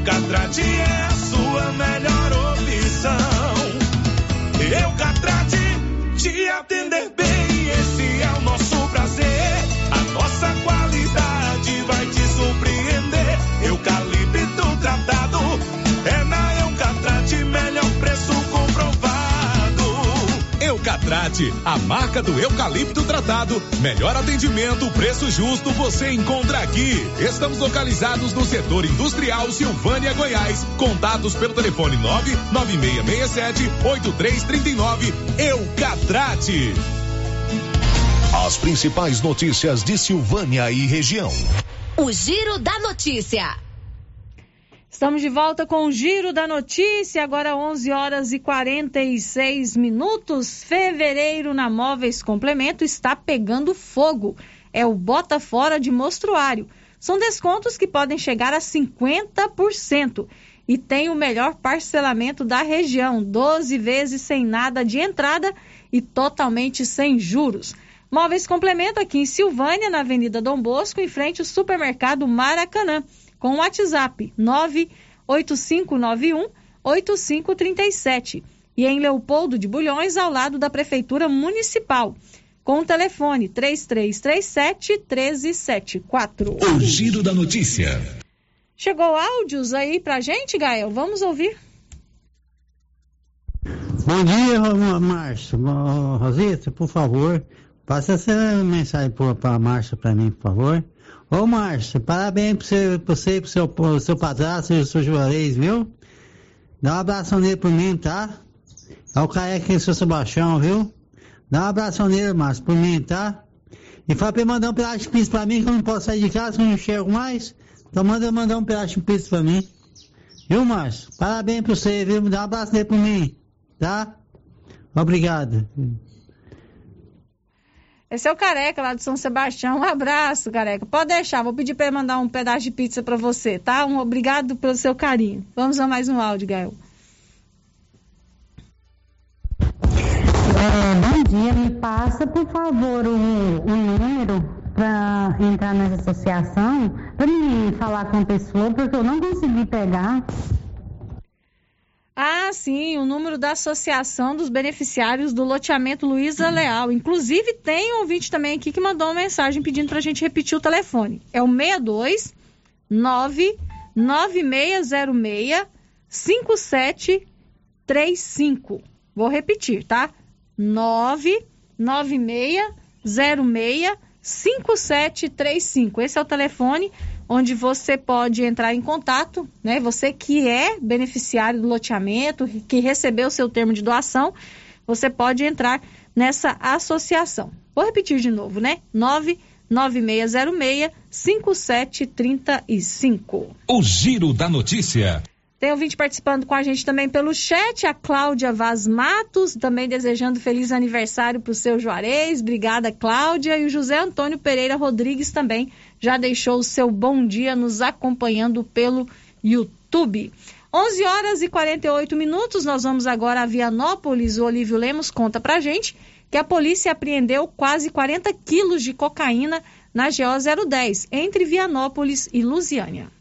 Eucatrate é a sua melhor A marca do eucalipto tratado. Melhor atendimento, preço justo, você encontra aqui. Estamos localizados no setor industrial Silvânia, Goiás. Contatos pelo telefone 99667 8339. Eucatrate. As principais notícias de Silvânia e região. O Giro da Notícia. Estamos de volta com o Giro da Notícia, agora 11 horas e 46 minutos. Fevereiro na Móveis Complemento está pegando fogo. É o Bota Fora de Mostruário. São descontos que podem chegar a 50% e tem o melhor parcelamento da região, 12 vezes sem nada de entrada e totalmente sem juros. Móveis Complemento aqui em Silvânia, na Avenida Dom Bosco, em frente ao supermercado Maracanã, com o WhatsApp 98591 8537 e em Leopoldo de Bulhões, ao lado da Prefeitura Municipal, com o telefone 3337 1374. O Giro da Notícia. Chegou áudios aí pra gente, Gael? Vamos ouvir. Bom dia, Márcio. Rosita, por favor, passa essa mensagem para a Márcia para mim, por favor. Ô, Márcio, parabéns para você, pra você pro seu, pro seu padrasto o seu Juarez, viu? Dá um abraço nele por mim, tá? É o careca e seu Sebastião, viu? Dá um abraço nele, Márcio, por mim, tá? E fala pra ele mandar um pedaço de pizza pra mim, que eu não posso sair de casa, que eu não enxergo mais. Então manda mandar um pedaço de pizza pra mim. Viu, Márcio? Parabéns pra você, viu? Dá um abraço nele por mim, tá? Obrigado. Esse é o Careca lá de São Sebastião. Um abraço, Careca. Pode deixar, vou pedir para ele mandar um pedaço de pizza para você, tá? Um obrigado pelo seu carinho. Vamos a mais um áudio, Gael. É, bom dia, me passa, por favor, o, o número para entrar nessa associação, para me falar com a pessoa, porque eu não consegui pegar. Ah, sim, o número da Associação dos Beneficiários do Loteamento Luiza Leal. Inclusive, tem um ouvinte também aqui que mandou uma mensagem pedindo para a gente repetir o telefone. É o 62 99606 5735. Vou repetir, tá? 99606 5735. Esse é o telefone onde você pode entrar em contato, né? Você que é beneficiário do loteamento, que recebeu o seu termo de doação, você pode entrar nessa associação. Vou repetir de novo, né? 99606 5735. O Giro da Notícia. Tem ouvinte participando com a gente também pelo chat, a Cláudia Vaz Matos, também desejando feliz aniversário para o seu Juarez. Obrigada, Cláudia. E o José Antônio Pereira Rodrigues também já deixou o seu bom dia nos acompanhando pelo YouTube. 11 horas e 48 minutos, nós vamos agora a Vianópolis. O Olívio Lemos conta pra gente que a polícia apreendeu quase 40 quilos de cocaína na GO 010, entre Vianópolis e Lusiânia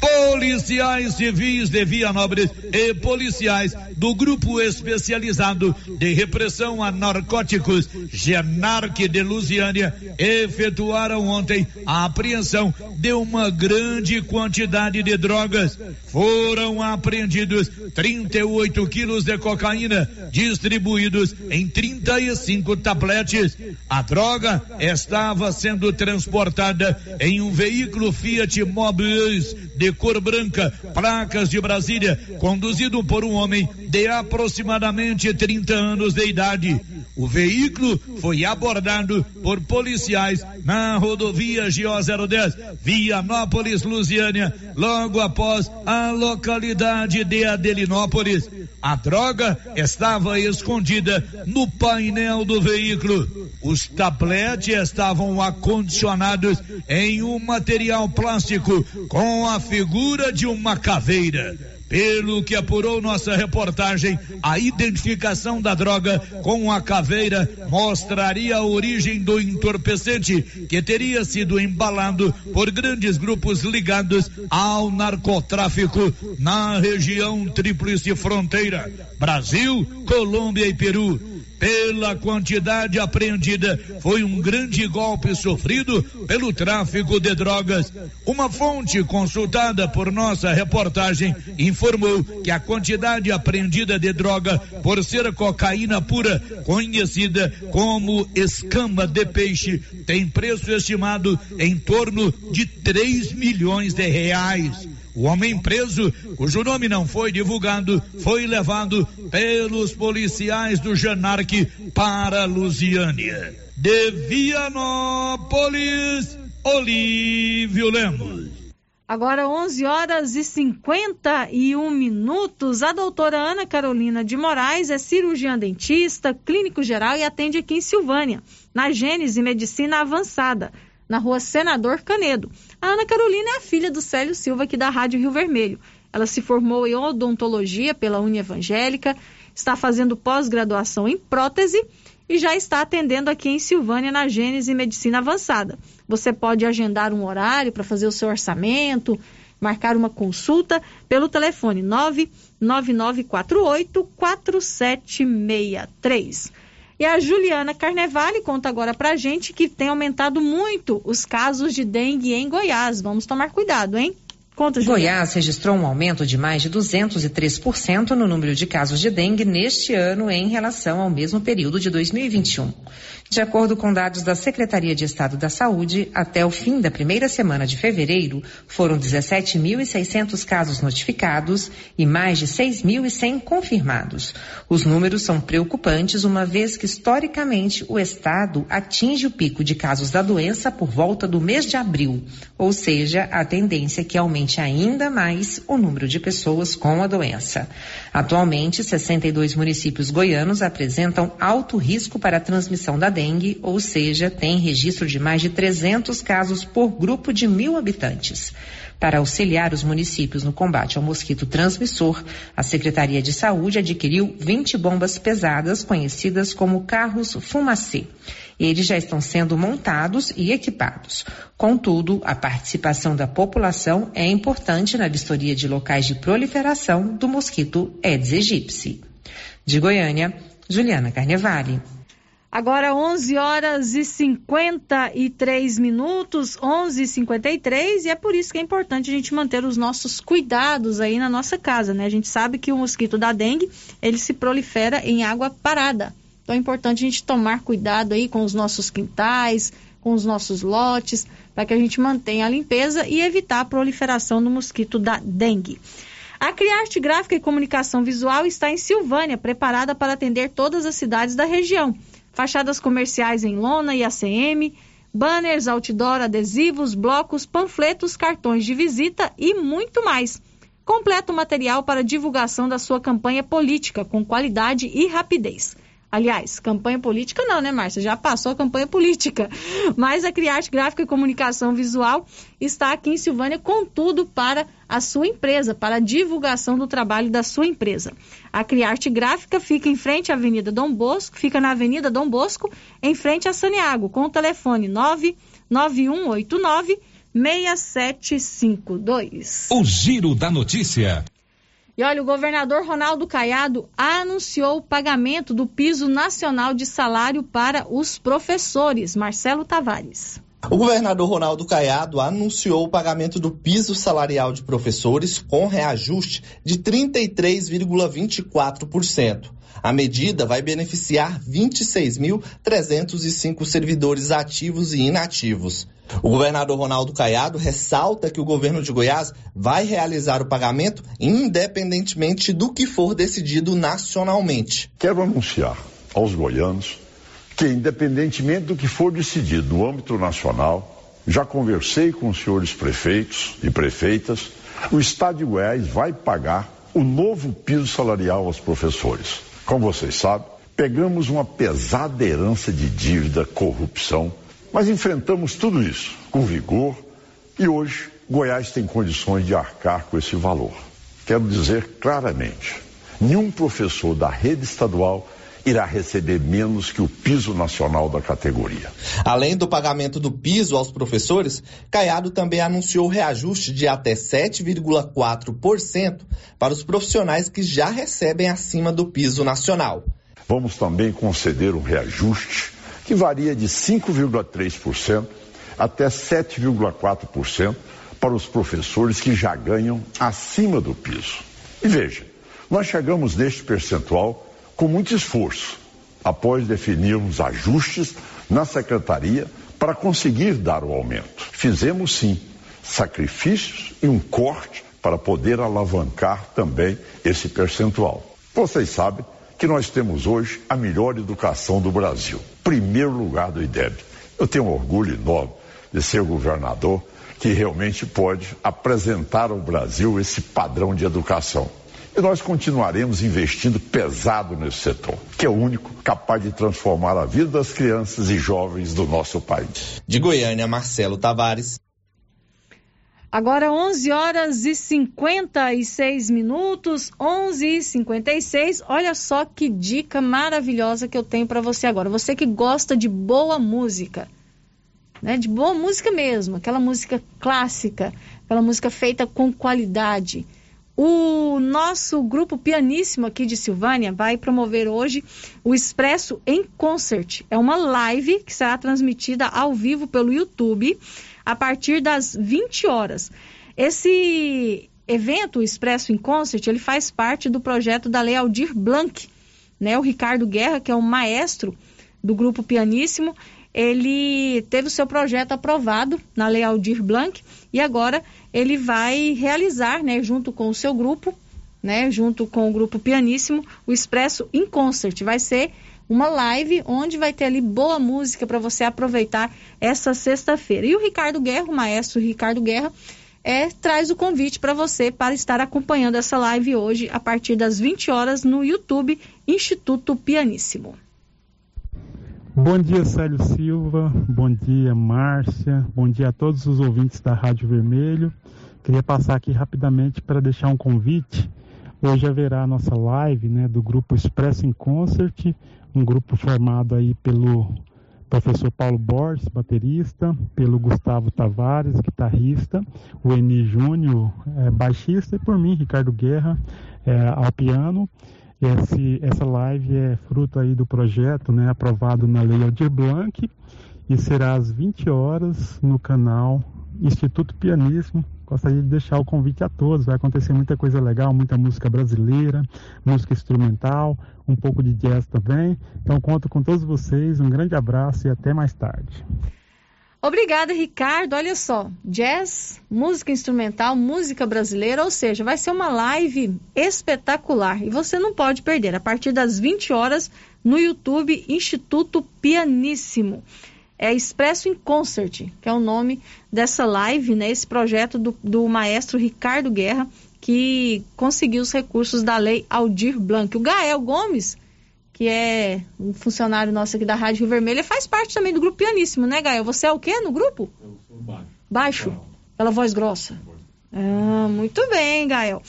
policiais civis de Vianópolis e policiais do Grupo Especializado de Repressão a Narcóticos, Genarque de Lusiânia, efetuaram ontem a apreensão de uma grande quantidade de drogas. Foram apreendidos 38 quilos de cocaína, distribuídos em 35 tabletes. A droga estava sendo transportada em um veículo Fiat Mobilis de cor branca, placas de Brasília, conduzido por um homem de aproximadamente 30 anos de idade. O veículo foi abordado por policiais na rodovia GO 010, Vianópolis, Lusiânia, logo após a localidade de Adelinópolis. A droga estava escondida no painel do veículo. Os tabletes estavam acondicionados em um material plástico com a figura de uma caveira. Pelo que apurou nossa reportagem, a identificação da droga com a caveira mostraria a origem do entorpecente, que teria sido embalado por grandes grupos ligados ao narcotráfico na região Tríplice Fronteira, Brasil, Colômbia e Peru pela quantidade apreendida, foi um grande golpe sofrido pelo tráfico de drogas. Uma fonte consultada por nossa reportagem informou que a quantidade apreendida de droga, por ser cocaína pura, conhecida como escama de peixe, tem preço estimado em torno de 3 milhões de reais. O homem preso, cujo nome não foi divulgado, foi levado pelos policiais do Janarque para Lusiânia. De Vianópolis, Olívio Lemos. Agora 11 horas e 51 minutos. A doutora Ana Carolina de Moraes é cirurgiã dentista, clínico geral e atende aqui em Silvânia, na Gênese Medicina Avançada, na rua Senador Canedo. A Ana Carolina é a filha do Célio Silva, aqui da Rádio Rio Vermelho. Ela se formou em odontologia pela Uni Evangélica, está fazendo pós-graduação em prótese e já está atendendo aqui em Silvânia na Gênese Medicina Avançada. Você pode agendar um horário para fazer o seu orçamento, marcar uma consulta pelo telefone 99948 4763. E a Juliana Carnevale conta agora pra gente que tem aumentado muito os casos de dengue em Goiás. Vamos tomar cuidado, hein? Conta. Goiás registrou um aumento de mais de 203% no número de casos de dengue neste ano em relação ao mesmo período de 2021. De acordo com dados da Secretaria de Estado da Saúde, até o fim da primeira semana de fevereiro, foram 17.600 casos notificados e mais de 6.100 confirmados. Os números são preocupantes, uma vez que, historicamente, o Estado atinge o pico de casos da doença por volta do mês de abril, ou seja, a tendência é que aumente ainda mais o número de pessoas com a doença. Atualmente, 62 municípios goianos apresentam alto risco para a transmissão da dengue, ou seja, tem registro de mais de 300 casos por grupo de mil habitantes. Para auxiliar os municípios no combate ao mosquito transmissor, a Secretaria de Saúde adquiriu 20 bombas pesadas, conhecidas como carros fumacê. Eles já estão sendo montados e equipados. Contudo, a participação da população é importante na vistoria de locais de proliferação do mosquito Aedes aegypti. De Goiânia, Juliana Carnevale. Agora 11 horas e 53 minutos, 11 e 53 e é por isso que é importante a gente manter os nossos cuidados aí na nossa casa, né? A gente sabe que o mosquito da dengue, ele se prolifera em água parada. Então é importante a gente tomar cuidado aí com os nossos quintais, com os nossos lotes, para que a gente mantenha a limpeza e evitar a proliferação do mosquito da dengue. A Criarte Gráfica e Comunicação Visual está em Silvânia, preparada para atender todas as cidades da região. Fachadas comerciais em lona e ACM, banners, outdoor, adesivos, blocos, panfletos, cartões de visita e muito mais. Completa o material para divulgação da sua campanha política com qualidade e rapidez. Aliás, campanha política não, né, Márcia? Já passou a campanha política. Mas a Criarte Gráfica e Comunicação Visual está aqui em Silvânia com tudo para a sua empresa, para a divulgação do trabalho da sua empresa. A Criarte Gráfica fica em frente à Avenida Dom Bosco, fica na Avenida Dom Bosco, em frente a Saniago, com o telefone 99189 6752. O Giro da Notícia. E olha, o governador Ronaldo Caiado anunciou o pagamento do piso nacional de salário para os professores. Marcelo Tavares. O governador Ronaldo Caiado anunciou o pagamento do piso salarial de professores com reajuste de 33,24%. A medida vai beneficiar 26.305 servidores ativos e inativos. O governador Ronaldo Caiado ressalta que o governo de Goiás vai realizar o pagamento independentemente do que for decidido nacionalmente. Quero anunciar aos goianos que, independentemente do que for decidido no âmbito nacional, já conversei com os senhores prefeitos e prefeitas, o Estado de Goiás vai pagar o novo piso salarial aos professores. Como vocês sabem, pegamos uma pesada herança de dívida, corrupção, mas enfrentamos tudo isso com vigor e hoje Goiás tem condições de arcar com esse valor. Quero dizer claramente: nenhum professor da rede estadual irá receber menos que o piso nacional da categoria. Além do pagamento do piso aos professores, Caiado também anunciou reajuste de até 7,4% para os profissionais que já recebem acima do piso nacional. Vamos também conceder um reajuste que varia de 5,3% até 7,4% para os professores que já ganham acima do piso. E veja, nós chegamos neste percentual com muito esforço, após definirmos ajustes na secretaria para conseguir dar o aumento. Fizemos sim sacrifícios e um corte para poder alavancar também esse percentual. Vocês sabem que nós temos hoje a melhor educação do Brasil, primeiro lugar do IDEB. Eu tenho um orgulho enorme de ser governador que realmente pode apresentar ao Brasil esse padrão de educação. E nós continuaremos investindo pesado nesse setor, que é o único capaz de transformar a vida das crianças e jovens do nosso país. De Goiânia, Marcelo Tavares. Agora 11 horas e 56 minutos, 11 e 56. Olha só que dica maravilhosa que eu tenho para você agora. Você que gosta de boa música, né? De boa música mesmo, aquela música clássica, aquela música feita com qualidade. O nosso grupo pianíssimo aqui de Silvânia vai promover hoje o Expresso em Concert. É uma live que será transmitida ao vivo pelo YouTube a partir das 20 horas. Esse evento, o Expresso em Concert, ele faz parte do projeto da Lei Aldir Blanc. Né? O Ricardo Guerra, que é o maestro do grupo pianíssimo, ele teve o seu projeto aprovado na Lei Aldir Blanc e agora ele vai realizar, né, junto com o seu grupo, né, junto com o grupo pianíssimo, o Expresso em Concert. Vai ser uma live onde vai ter ali boa música para você aproveitar essa sexta-feira. E o Ricardo Guerra, o maestro Ricardo Guerra, é, traz o convite para você para estar acompanhando essa live hoje a partir das 20 horas no YouTube Instituto Pianíssimo. Bom dia, Célio Silva. Bom dia, Márcia. Bom dia a todos os ouvintes da Rádio Vermelho. Queria passar aqui rapidamente para deixar um convite. Hoje haverá a nossa live né, do grupo Expresso em Concert, um grupo formado aí pelo professor Paulo Borges, baterista, pelo Gustavo Tavares, guitarrista, o Eni Júnior, é, baixista, e por mim, Ricardo Guerra, é, ao piano. Esse, essa live é fruto aí do projeto, né, aprovado na Lei Aldir Blanc, e será às 20 horas no canal Instituto Pianismo. Gostaria de deixar o convite a todos. Vai acontecer muita coisa legal, muita música brasileira, música instrumental, um pouco de jazz também. Então conto com todos vocês. Um grande abraço e até mais tarde. Obrigada, Ricardo. Olha só, jazz, música instrumental, música brasileira, ou seja, vai ser uma live espetacular e você não pode perder. A partir das 20 horas no YouTube Instituto Pianíssimo. É Expresso em Concert, que é o nome dessa live, né? Esse projeto do, do maestro Ricardo Guerra, que conseguiu os recursos da lei Aldir Blanc. O Gael Gomes que é um funcionário nosso aqui da Rádio Rio Vermelho, faz parte também do grupo Pianíssimo, né, Gael? Você é o quê no grupo? Eu sou baixo. Baixo? Pela voz grossa. Ah, muito bem, Gael.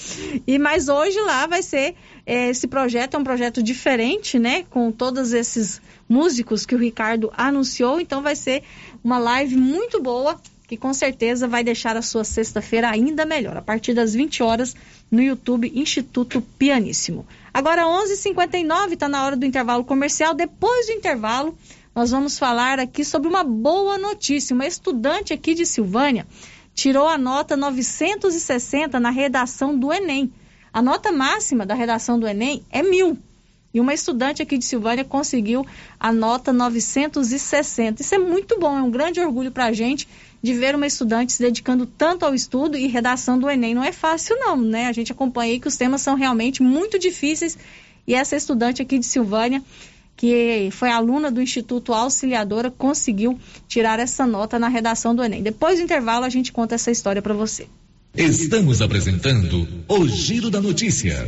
E mas hoje lá vai ser eh, esse projeto é um projeto diferente, né? Com todos esses músicos que o Ricardo anunciou, então vai ser uma live muito boa que com certeza vai deixar a sua sexta-feira ainda melhor. A partir das 20 horas no YouTube Instituto Pianíssimo. Agora 11:59 está na hora do intervalo comercial. Depois do intervalo, nós vamos falar aqui sobre uma boa notícia. Uma estudante aqui de Silvânia tirou a nota 960 na redação do Enem. A nota máxima da redação do Enem é mil. E uma estudante aqui de Silvânia conseguiu a nota 960. Isso é muito bom, é um grande orgulho para a gente de ver uma estudante se dedicando tanto ao estudo e redação do Enem. Não é fácil, não, né? A gente acompanha aí que os temas são realmente muito difíceis. E essa estudante aqui de Silvânia, que foi aluna do Instituto Auxiliadora, conseguiu tirar essa nota na redação do Enem. Depois do intervalo, a gente conta essa história para você. Estamos apresentando o Giro da Notícia.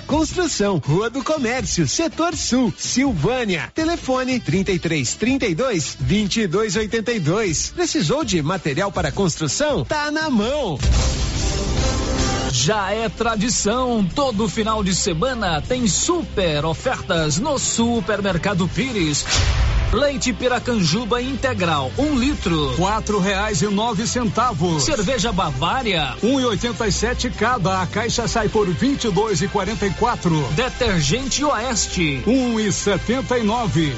construção. Rua do Comércio, Setor Sul, Silvânia. Telefone 33 32 22 82. Precisou de material para construção? Tá na mão. Já é tradição, todo final de semana tem super ofertas no Supermercado Pires. Leite Piracanjuba integral, um litro. Quatro reais e nove centavos. Cerveja Bavária. Um e oitenta e sete cada. A caixa sai por vinte e dois e quarenta e quatro. Detergente Oeste. Um e setenta e nove.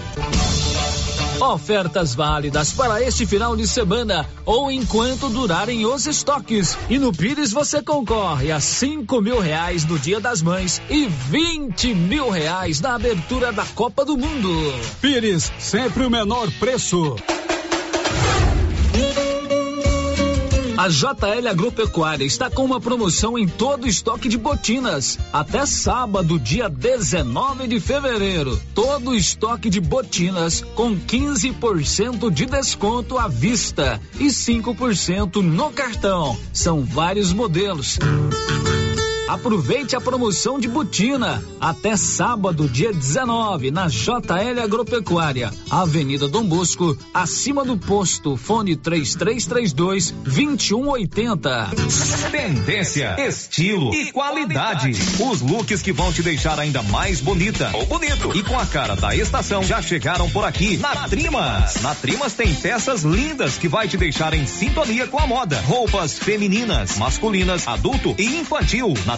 Ofertas válidas para este final de semana ou enquanto durarem os estoques. E no Pires você concorre a cinco mil reais no Dia das Mães e vinte mil reais na abertura da Copa do Mundo. Pires, o menor preço. A JL Agropecuária está com uma promoção em todo o estoque de botinas. Até sábado, dia 19 de fevereiro. Todo o estoque de botinas com 15% de desconto à vista e 5% no cartão. São vários modelos. Aproveite a promoção de botina até sábado, dia 19, na JL Agropecuária, Avenida Dom Bosco, acima do posto, fone 3332 2180. Tendência, estilo e qualidade. Os looks que vão te deixar ainda mais bonita ou bonito e com a cara da estação já chegaram por aqui na Trimas. Na Trimas tem peças lindas que vai te deixar em sintonia com a moda. Roupas femininas, masculinas, adulto e infantil. Na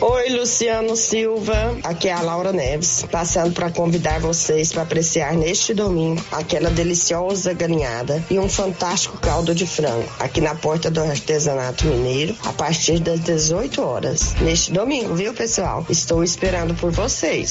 Oi, Luciano Silva. Aqui é a Laura Neves, passando para convidar vocês para apreciar neste domingo aquela deliciosa galinhada e um fantástico caldo de frango aqui na porta do artesanato mineiro a partir das 18 horas. Neste domingo, viu, pessoal? Estou esperando por vocês.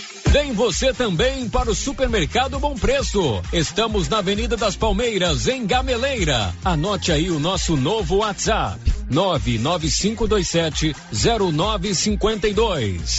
Vem você também para o Supermercado Bom Preço. Estamos na Avenida das Palmeiras, em Gameleira. Anote aí o nosso novo WhatsApp: 99527 0952.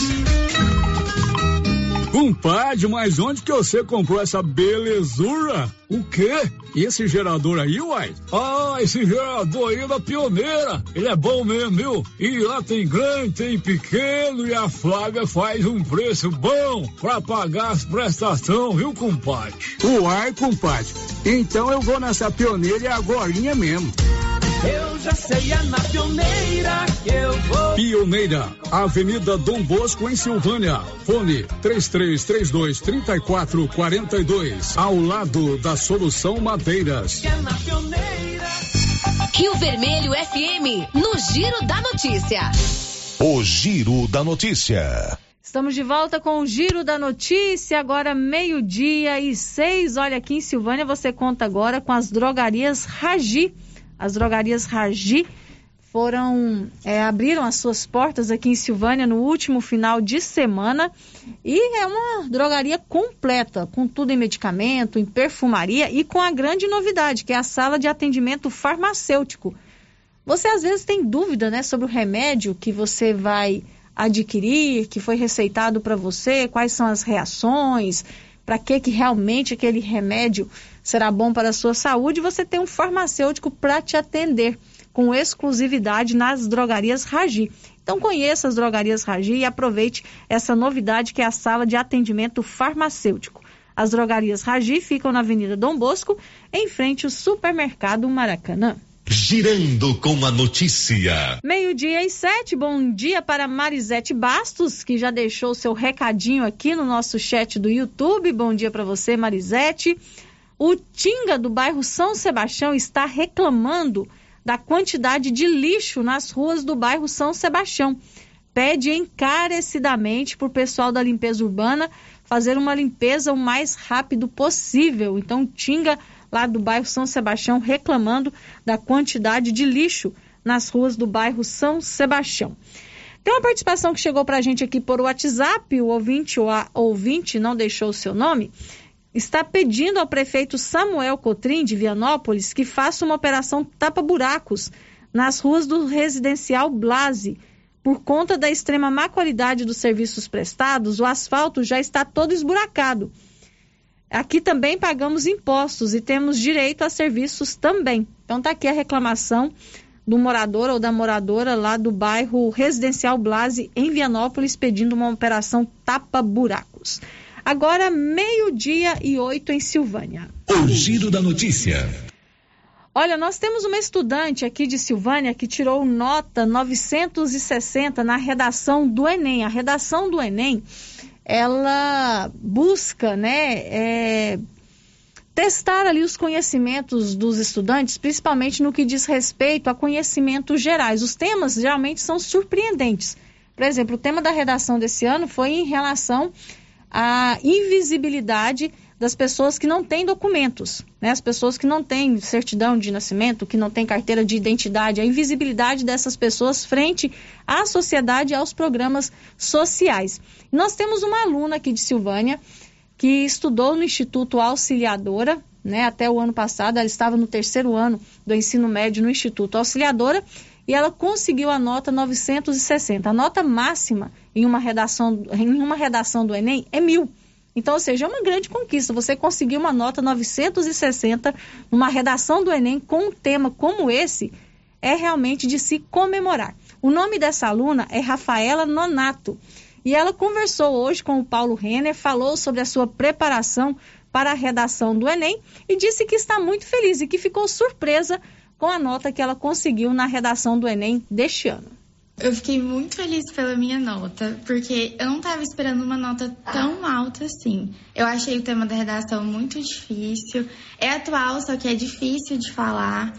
Compadre, mas onde que você comprou essa belezura? O quê? E esse gerador aí, uai? Ah, esse gerador aí é da pioneira. Ele é bom mesmo, viu? E lá tem grande, tem pequeno e a Flávia faz um preço bom pra pagar as prestações, viu, compadre? Uai, compadre. Então eu vou nessa pioneira e agorinha mesmo. Eu já sei, é na pioneira que eu vou. Pioneira, Avenida Dom Bosco, em Silvânia. Fone 3332 3442. Ao lado da Solução Madeiras. É na pioneira. Rio Vermelho FM, no Giro da Notícia. O Giro da Notícia. Estamos de volta com o Giro da Notícia, agora meio-dia e seis. Olha, aqui em Silvânia você conta agora com as drogarias Ragi as drogarias Ragi foram é, abriram as suas portas aqui em Silvânia no último final de semana e é uma drogaria completa, com tudo em medicamento, em perfumaria e com a grande novidade, que é a sala de atendimento farmacêutico. Você às vezes tem dúvida, né, sobre o remédio que você vai adquirir, que foi receitado para você, quais são as reações, para que que realmente aquele remédio será bom para a sua saúde, você tem um farmacêutico para te atender com exclusividade nas drogarias Ragi. Então conheça as drogarias Ragi e aproveite essa novidade que é a sala de atendimento farmacêutico. As drogarias Ragi ficam na Avenida Dom Bosco, em frente ao supermercado Maracanã. Girando com a notícia. Meio-dia e sete, bom dia para Marisete Bastos, que já deixou seu recadinho aqui no nosso chat do YouTube. Bom dia para você, Marisete. O Tinga do bairro São Sebastião está reclamando da quantidade de lixo nas ruas do bairro São Sebastião. Pede encarecidamente para o pessoal da limpeza urbana fazer uma limpeza o mais rápido possível. Então, Tinga, lá do bairro São Sebastião, reclamando da quantidade de lixo nas ruas do bairro São Sebastião. Tem uma participação que chegou para a gente aqui por WhatsApp, o ouvinte ou a ouvinte não deixou o seu nome está pedindo ao prefeito Samuel Cotrim, de Vianópolis, que faça uma operação tapa-buracos nas ruas do residencial Blase. Por conta da extrema má qualidade dos serviços prestados, o asfalto já está todo esburacado. Aqui também pagamos impostos e temos direito a serviços também. Então está aqui a reclamação do morador ou da moradora lá do bairro Residencial Blase, em Vianópolis, pedindo uma operação tapa-buracos. Agora, meio-dia e oito em Silvânia. O giro da notícia. Olha, nós temos uma estudante aqui de Silvânia que tirou nota 960 na redação do Enem. A redação do Enem, ela busca, né, é, testar ali os conhecimentos dos estudantes, principalmente no que diz respeito a conhecimentos gerais. Os temas geralmente são surpreendentes. Por exemplo, o tema da redação desse ano foi em relação à invisibilidade das pessoas que não têm documentos, né? as pessoas que não têm certidão de nascimento, que não têm carteira de identidade, a invisibilidade dessas pessoas frente à sociedade e aos programas sociais. Nós temos uma aluna aqui de Silvânia que estudou no Instituto Auxiliadora, né? até o ano passado, ela estava no terceiro ano do ensino médio no Instituto Auxiliadora e ela conseguiu a nota 960. A nota máxima em uma redação, em uma redação do Enem é mil. Então, ou seja, é uma grande conquista. Você conseguir uma nota 960 numa redação do Enem com um tema como esse é realmente de se comemorar. O nome dessa aluna é Rafaela Nonato. E ela conversou hoje com o Paulo Renner, falou sobre a sua preparação para a redação do Enem e disse que está muito feliz e que ficou surpresa com a nota que ela conseguiu na redação do Enem deste ano. Eu fiquei muito feliz pela minha nota, porque eu não estava esperando uma nota tão alta assim. Eu achei o tema da redação muito difícil. É atual, só que é difícil de falar.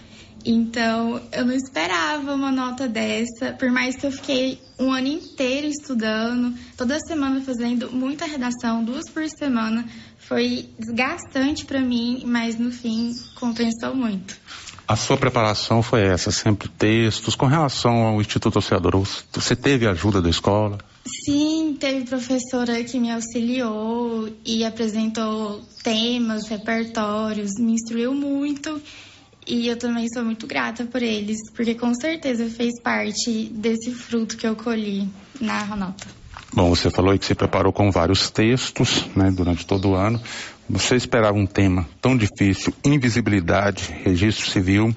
Então, eu não esperava uma nota dessa, por mais que eu fiquei um ano inteiro estudando, toda semana fazendo muita redação, duas por semana. Foi desgastante para mim, mas no fim compensou muito. A sua preparação foi essa, sempre textos. Com relação ao Instituto Auxiliador, você teve ajuda da escola? Sim, teve professora que me auxiliou e apresentou temas, repertórios, me instruiu muito. E eu também sou muito grata por eles, porque com certeza fez parte desse fruto que eu colhi na Ronaldo. Bom, você falou que se preparou com vários textos né, durante todo o ano. Você esperava um tema tão difícil, invisibilidade, registro civil,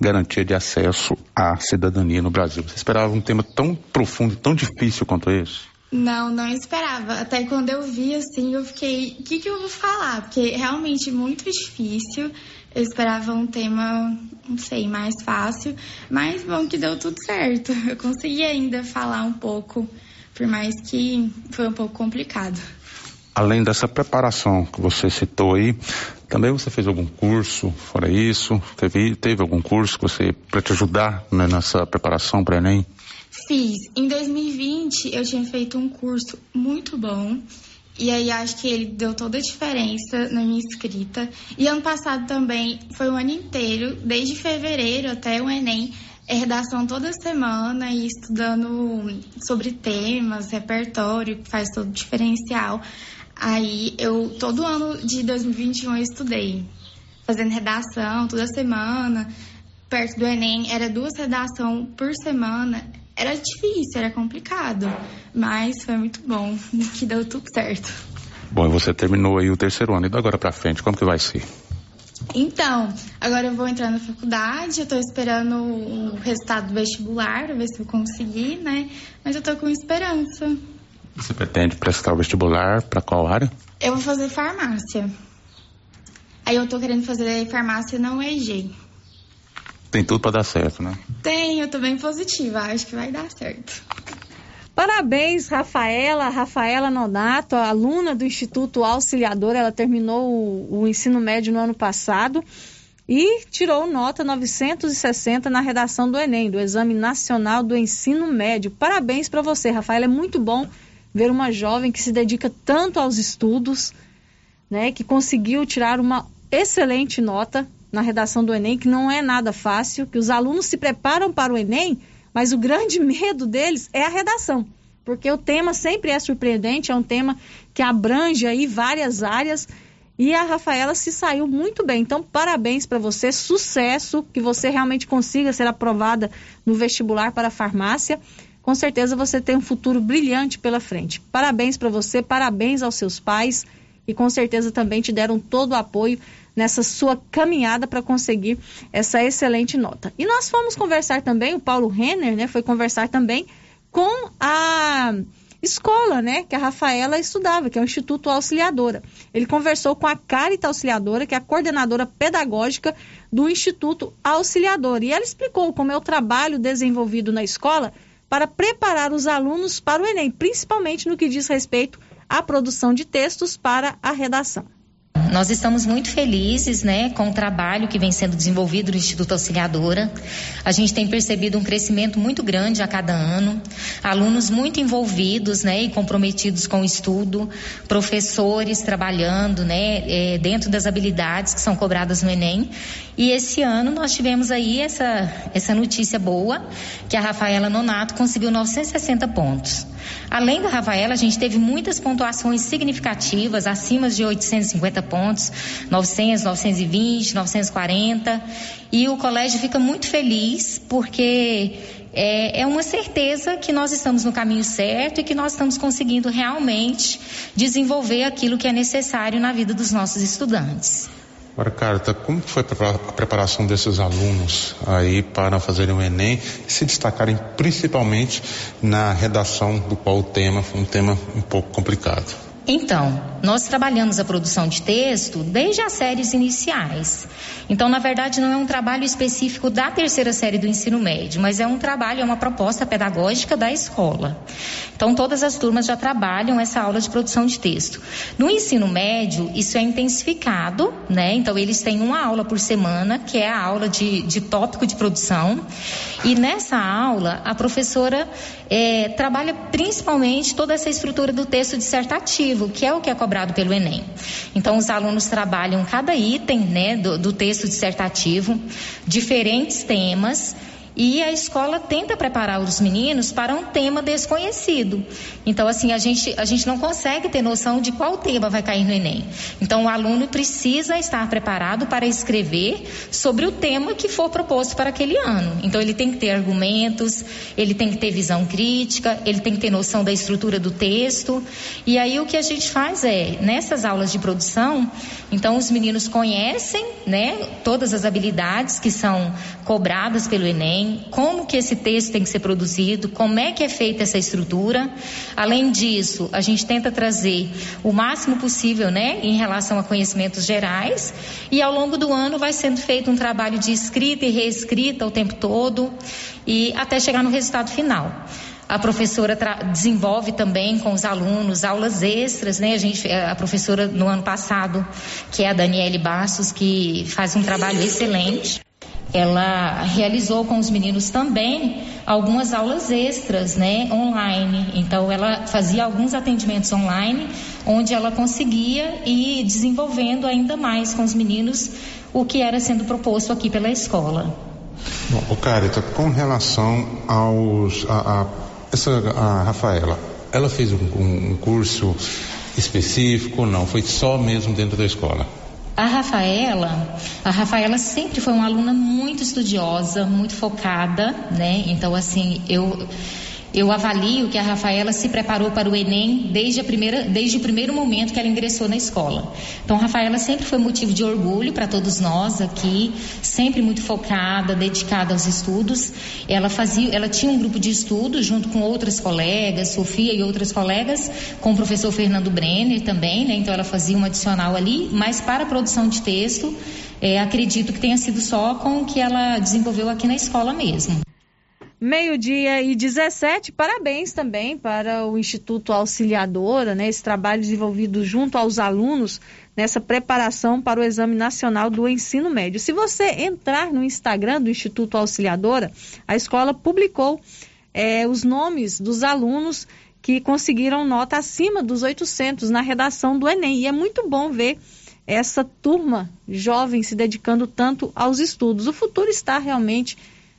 garantia de acesso à cidadania no Brasil. Você esperava um tema tão profundo, tão difícil quanto esse? Não, não esperava. Até quando eu vi assim, eu fiquei, o que, que eu vou falar? Porque realmente muito difícil. Eu esperava um tema, não sei, mais fácil, mas bom que deu tudo certo. Eu consegui ainda falar um pouco, por mais que foi um pouco complicado. Além dessa preparação que você citou aí, também você fez algum curso fora isso? Teve, teve algum curso que você para te ajudar né, nessa preparação para Enem? Fiz. Em 2020 eu tinha feito um curso muito bom e aí acho que ele deu toda a diferença na minha escrita. E ano passado também foi o ano inteiro, desde fevereiro até o Enem, é redação toda semana e estudando sobre temas, repertório, que faz todo o diferencial. Aí eu, todo ano de 2021 eu estudei, fazendo redação toda semana. Perto do Enem, era duas redações por semana. Era difícil, era complicado, mas foi muito bom, que deu tudo certo. Bom, e você terminou aí o terceiro ano, e da agora pra frente, como que vai ser? Então, agora eu vou entrar na faculdade, eu tô esperando o resultado do vestibular, pra ver se eu conseguir, né? Mas eu tô com esperança. Você pretende prestar o vestibular para qual área? Eu vou fazer farmácia. Aí eu tô querendo fazer farmácia na UEG. Tem tudo para dar certo, né? Tem, eu tô bem positiva, acho que vai dar certo. Parabéns, Rafaela, Rafaela Nonato, aluna do Instituto Auxiliador, ela terminou o, o ensino médio no ano passado e tirou nota 960 na redação do Enem, do Exame Nacional do Ensino Médio. Parabéns para você, Rafaela, é muito bom ver uma jovem que se dedica tanto aos estudos, né, que conseguiu tirar uma excelente nota na redação do Enem, que não é nada fácil, que os alunos se preparam para o Enem, mas o grande medo deles é a redação, porque o tema sempre é surpreendente, é um tema que abrange aí várias áreas E a Rafaela se saiu muito bem. Então, parabéns para você, sucesso, que você realmente consiga ser aprovada no vestibular para farmácia. Com certeza você tem um futuro brilhante pela frente. Parabéns para você, parabéns aos seus pais e com certeza também te deram todo o apoio nessa sua caminhada para conseguir essa excelente nota. E nós fomos conversar também, o Paulo Renner, né, foi conversar também com a escola, né, que a Rafaela estudava, que é o Instituto Auxiliadora. Ele conversou com a Carita Auxiliadora, que é a coordenadora pedagógica do Instituto Auxiliadora, e ela explicou como é o trabalho desenvolvido na escola para preparar os alunos para o Enem, principalmente no que diz respeito à produção de textos para a redação. Nós estamos muito felizes né, com o trabalho que vem sendo desenvolvido no Instituto Auxiliadora. A gente tem percebido um crescimento muito grande a cada ano, alunos muito envolvidos né, e comprometidos com o estudo, professores trabalhando né, é, dentro das habilidades que são cobradas no Enem. E esse ano nós tivemos aí essa, essa notícia boa, que a Rafaela Nonato conseguiu 960 pontos. Além da Rafaela, a gente teve muitas pontuações significativas, acima de 850 pontos, 900, 920, 940. E o colégio fica muito feliz porque é, é, uma certeza que nós estamos no caminho certo e que nós estamos conseguindo realmente desenvolver aquilo que é necessário na vida dos nossos estudantes. Agora, Carta, como foi a preparação desses alunos aí para fazerem o Enem e se destacarem principalmente na redação do qual o tema foi um tema um pouco complicado? Então, nós trabalhamos a produção de texto desde as séries iniciais. Então, na verdade, não é um trabalho específico da terceira série do ensino médio, mas é um trabalho, é uma proposta pedagógica da escola. Então, todas as turmas já trabalham essa aula de produção de texto. No ensino médio, isso é intensificado, né? Então, eles têm uma aula por semana, que é a aula de, de tópico de produção. E nessa aula, a professora é, trabalha principalmente toda essa estrutura do texto dissertativo, que é o que é cobrado pelo Enem. Então, os alunos trabalham cada item né, do, do texto dissertativo, diferentes temas e a escola tenta preparar os meninos para um tema desconhecido. Então, assim, a gente, a gente não consegue ter noção de qual tema vai cair no Enem. Então, o aluno precisa estar preparado para escrever sobre o tema que for proposto para aquele ano. Então, ele tem que ter argumentos, ele tem que ter visão crítica, ele tem que ter noção da estrutura do texto. E aí, o que a gente faz é, nessas aulas de produção, então, os meninos conhecem, né, todas as habilidades que são cobradas pelo Enem, como que esse texto tem que ser produzido, como é que é feita essa estrutura. Além disso, a gente tenta trazer o máximo possível, né, em relação a conhecimentos gerais, e ao longo do ano vai sendo feito um trabalho de escrita e reescrita o tempo todo, e até chegar no resultado final. A professora desenvolve também com os alunos aulas extras, né? A gente, a professora no ano passado, que é a Daniele Bastos, que faz um trabalho excelente ela realizou com os meninos também algumas aulas extras, né, online. Então ela fazia alguns atendimentos online, onde ela conseguia ir desenvolvendo ainda mais com os meninos o que era sendo proposto aqui pela escola. Bom, o Carita, com relação aos a, a, essa a Rafaela, ela fez um, um curso específico? Não, foi só mesmo dentro da escola? A Rafaela, a Rafaela sempre foi uma aluna muito estudiosa, muito focada, né? Então, assim, eu eu avalio que a Rafaela se preparou para o Enem desde, a primeira, desde o primeiro momento que ela ingressou na escola. Então, a Rafaela sempre foi motivo de orgulho para todos nós aqui, sempre muito focada, dedicada aos estudos. Ela fazia, ela tinha um grupo de estudos junto com outras colegas, Sofia e outras colegas, com o professor Fernando Brenner também, né? Então, ela fazia um adicional ali, mas para a produção de texto, é, acredito que tenha sido só com o que ela desenvolveu aqui na escola mesmo. Meio-dia e 17, parabéns também para o Instituto Auxiliadora, né, esse trabalho desenvolvido junto aos alunos nessa preparação para o Exame Nacional do Ensino Médio. Se você entrar no Instagram do Instituto Auxiliadora, a escola publicou é, os nomes dos alunos que conseguiram nota acima dos 800 na redação do Enem. E é muito bom ver essa turma jovem se dedicando tanto aos estudos. O futuro está realmente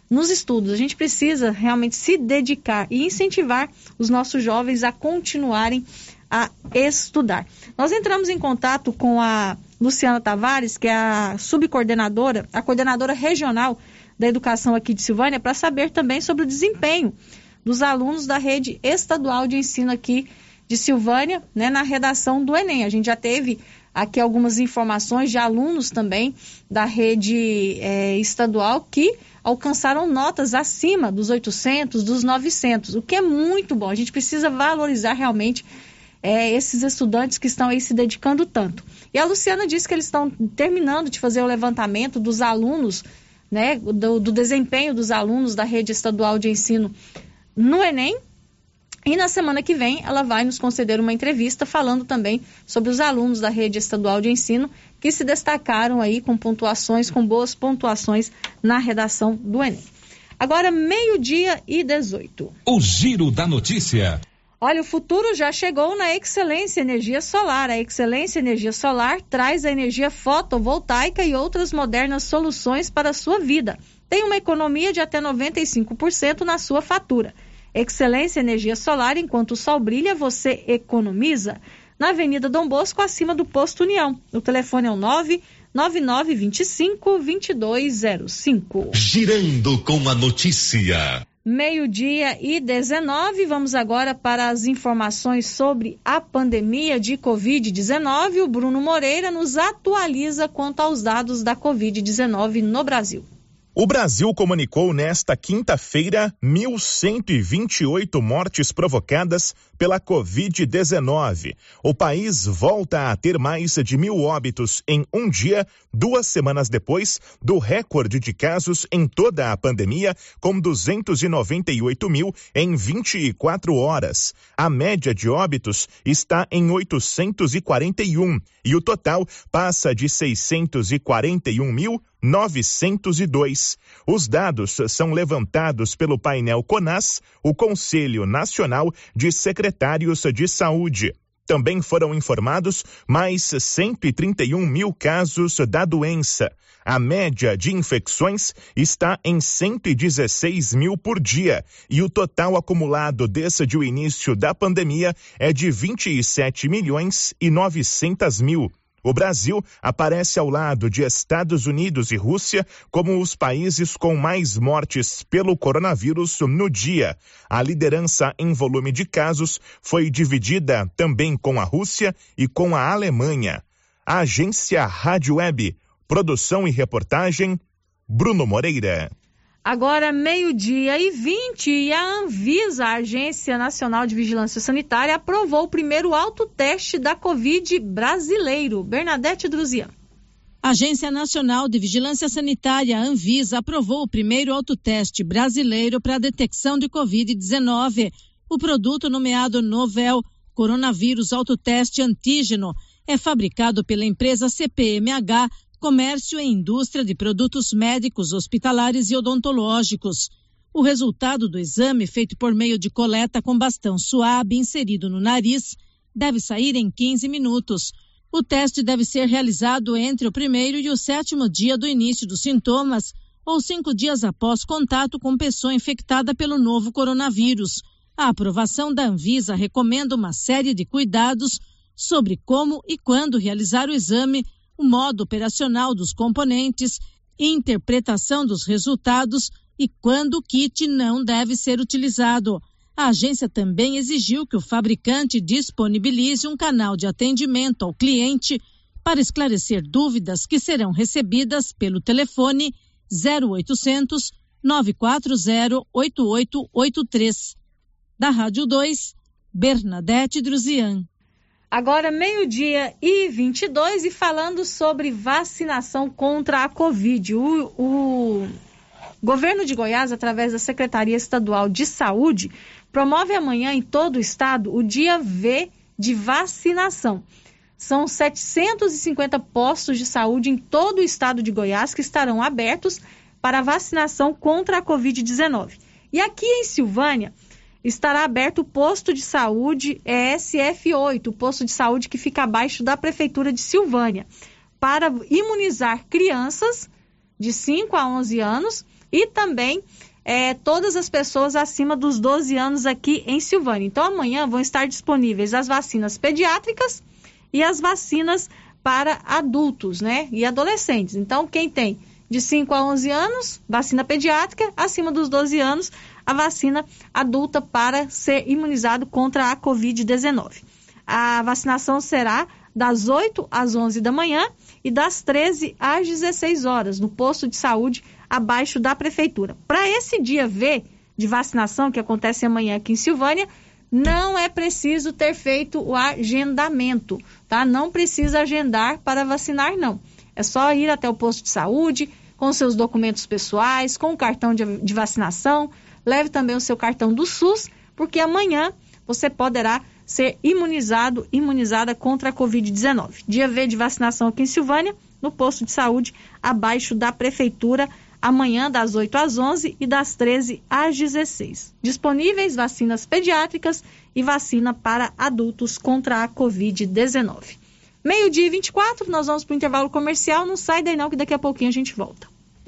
nos estudos. A gente precisa realmente se dedicar e incentivar os nossos jovens a continuarem a estudar. Nós entramos em contato com a Luciana Tavares, que é a subcoordenadora, a coordenadora regional da educação aqui de Silvânia, para saber também sobre o desempenho dos alunos da rede estadual de ensino aqui de Silvânia, né, na redação do Enem. A gente já teve aqui algumas informações de alunos também da rede é, estadual que alcançaram notas acima dos 800, dos 900, o que é muito bom. A gente precisa valorizar realmente é, esses estudantes que estão aí se dedicando tanto. E a Luciana disse que eles estão terminando de fazer o levantamento dos alunos, né, do, do desempenho dos alunos da rede estadual de ensino no Enem. E na semana que vem ela vai nos conceder uma entrevista falando também sobre os alunos da rede estadual de ensino que se destacaram aí com pontuações, com boas pontuações na redação do Enem. Agora, meio-dia e 18. O Giro da Notícia. Olha, o futuro já chegou na Excelência Energia Solar. A Excelência Energia Solar traz a energia fotovoltaica e outras modernas soluções para a sua vida. Tem uma economia de até 95% na sua fatura. Excelência Energia Solar, enquanto o sol brilha, você economiza. Na Avenida Dom Bosco, acima do Posto União. O telefone é o 99925 2205. Girando com a notícia. Meio-dia e 19, vamos agora para as informações sobre a pandemia de Covid-19. O Bruno Moreira nos atualiza quanto aos dados da Covid-19 no Brasil. O Brasil comunicou nesta quinta-feira 1.128 mortes provocadas pela Covid-19. O país volta a ter mais de mil óbitos em um dia, duas semanas depois do recorde de casos em toda a pandemia, com 298 mil em 24 horas. A média de óbitos está em 841 e o total passa de 641 mil 902. Os dados são levantados pelo painel CONAS, o Conselho Nacional de Secretários de Saúde. Também foram informados mais 131 mil casos da doença. A média de infecções está em 116 mil por dia e o total acumulado desde o início da pandemia é de 27 milhões e 900 mil. O Brasil aparece ao lado de Estados Unidos e Rússia como os países com mais mortes pelo coronavírus no dia. A liderança em volume de casos foi dividida também com a Rússia e com a Alemanha. A agência Rádio Web, produção e reportagem, Bruno Moreira. Agora, meio-dia e 20, e a Anvisa, a Agência Nacional de Vigilância Sanitária, aprovou o primeiro autoteste da Covid brasileiro. Bernadette Druzian. A Agência Nacional de Vigilância Sanitária, Anvisa, aprovou o primeiro autoteste brasileiro para a detecção de Covid-19. O produto nomeado Novel Coronavírus Autoteste Antígeno é fabricado pela empresa CPMH comércio e indústria de produtos médicos, hospitalares e odontológicos. O resultado do exame, feito por meio de coleta com bastão suave inserido no nariz, deve sair em 15 minutos. O teste deve ser realizado entre o primeiro e o sétimo dia do início dos sintomas ou cinco dias após contato com pessoa infectada pelo novo coronavírus. A aprovação da Anvisa recomenda uma série de cuidados sobre como e quando realizar o exame o modo operacional dos componentes, interpretação dos resultados e quando o kit não deve ser utilizado. A agência também exigiu que o fabricante disponibilize um canal de atendimento ao cliente para esclarecer dúvidas que serão recebidas pelo telefone 0800 940 8883. Da Rádio 2, Bernadette Druzian. Agora, meio-dia e 22, e falando sobre vacinação contra a Covid. O, o, governo de Goiás, através da Secretaria Estadual de Saúde, promove amanhã em todo o estado o dia V de vacinação. São 750 postos de saúde em todo o estado de Goiás que estarão abertos para vacinação contra a Covid-19. E aqui em Silvânia estará aberto o posto de saúde ESF8, o posto de saúde que fica abaixo da Prefeitura de Silvânia, para imunizar crianças de 5 a 11 anos e também é, todas as pessoas acima dos 12 anos aqui em Silvânia. Então, amanhã vão estar disponíveis as vacinas pediátricas e as vacinas para adultos, né? E adolescentes. Então, quem tem de 5 a 11 anos, vacina pediátrica, acima dos 12 anos, a vacina adulta para ser imunizado contra a Covid-19. A vacinação será das 8 às 11 da manhã e das 13 às 16 horas, no posto de saúde abaixo da prefeitura. Para esse dia V de vacinação, que acontece amanhã aqui em Silvânia, não é preciso ter feito o agendamento, tá? Não precisa agendar para vacinar, não. É só ir até o posto de saúde com seus documentos pessoais, com o cartão de, de vacinação. Leve também o seu cartão do SUS, porque amanhã você poderá ser imunizado, imunizada contra a Covid-19. Dia V de vacinação aqui em Silvânia, no posto de saúde, abaixo da prefeitura amanhã das 8 às 11 e das 13 às 16. Disponíveis vacinas pediátricas e vacina para adultos contra a Covid-19. Meio-dia e 24, nós vamos para o intervalo comercial. Não sai daí não, que daqui a pouquinho a gente volta.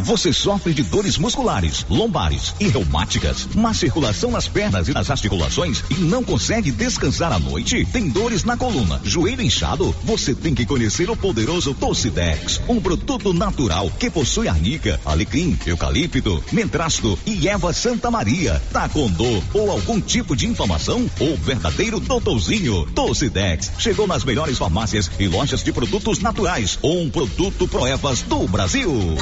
Você sofre de dores musculares, lombares e reumáticas, má circulação nas pernas e nas articulações e não consegue descansar à noite? Tem dores na coluna, joelho inchado? Você tem que conhecer o poderoso Tocidex, um produto natural que possui arnica, alecrim, eucalipto, mentrasto e erva Santa Maria. Tá com dor ou algum tipo de inflamação? O verdadeiro doutorzinho Tocidex chegou nas melhores farmácias e lojas de produtos naturais. Um produto Proevas do Brasil.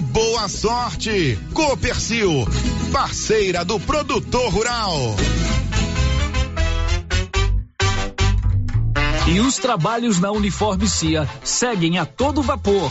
boa sorte. Copercil, parceira do produtor rural. E os trabalhos na Uniforme CIA seguem a todo vapor.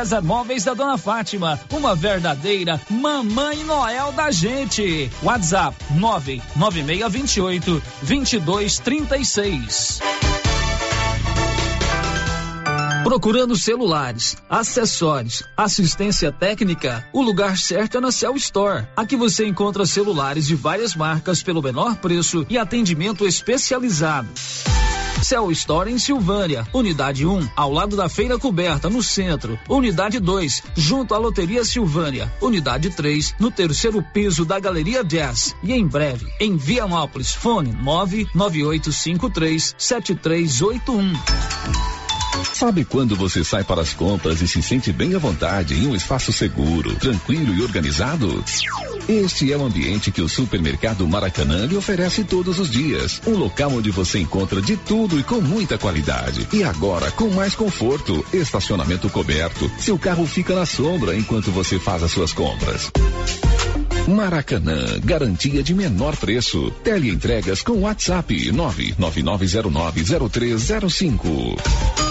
César Móveis da Dona Fátima, uma verdadeira mamãe Noel da gente. WhatsApp 99628 2236. Procurando celulares, acessórios, assistência técnica, o lugar certo é na Cell Store. Aqui você encontra celulares de várias marcas pelo menor preço e atendimento especializado. Cell Store em Silvânia. Unidade 1, ao lado da Feira Coberta, no centro. Unidade 2, junto à Loteria Silvânia. Unidade 3, no terceiro piso da Galeria Jazz. E em breve, em Vianópolis. Fone 99853 7381. Sabe quando você sai para as compras e se sente bem à vontade em um espaço seguro, tranquilo e organizado? Este é o ambiente que o supermercado Maracanã lhe oferece todos os dias. Um local onde você encontra de tudo e com muita qualidade. E agora com mais conforto, estacionamento coberto. Seu carro fica na sombra enquanto você faz as suas compras. Maracanã, garantia de menor preço. Teleentregas com WhatsApp 999090305.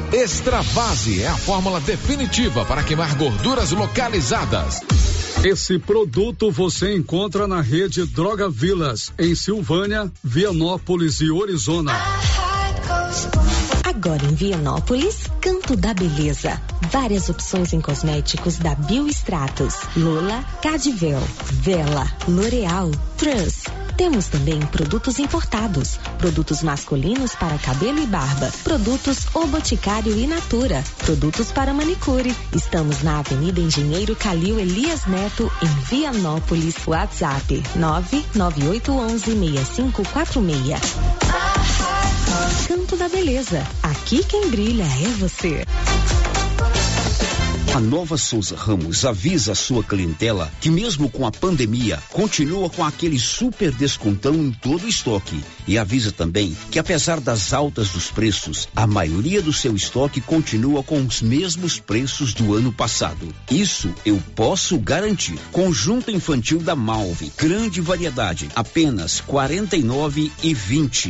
Extravase é a fórmula definitiva para queimar gorduras localizadas. Esse produto você encontra na rede Droga Vilas, em Silvânia, Vianópolis e Orizona. Agora em Vianópolis, Canto da Beleza. Várias opções em cosméticos da Biostratos, Lola, Cadivel, Vela, L'Oreal, Trans. Temos também produtos importados, produtos masculinos para cabelo e barba, produtos O Boticário e Natura, produtos para manicure. Estamos na Avenida Engenheiro Calil Elias Neto, em Vianópolis. WhatsApp 998116546. Canto da Beleza. Aqui quem brilha é você. A Nova Souza Ramos avisa a sua clientela que mesmo com a pandemia, continua com aquele super descontão em todo o estoque. E avisa também que apesar das altas dos preços, a maioria do seu estoque continua com os mesmos preços do ano passado. Isso eu posso garantir. Conjunto infantil da Malve, grande variedade, apenas quarenta e nove e vinte.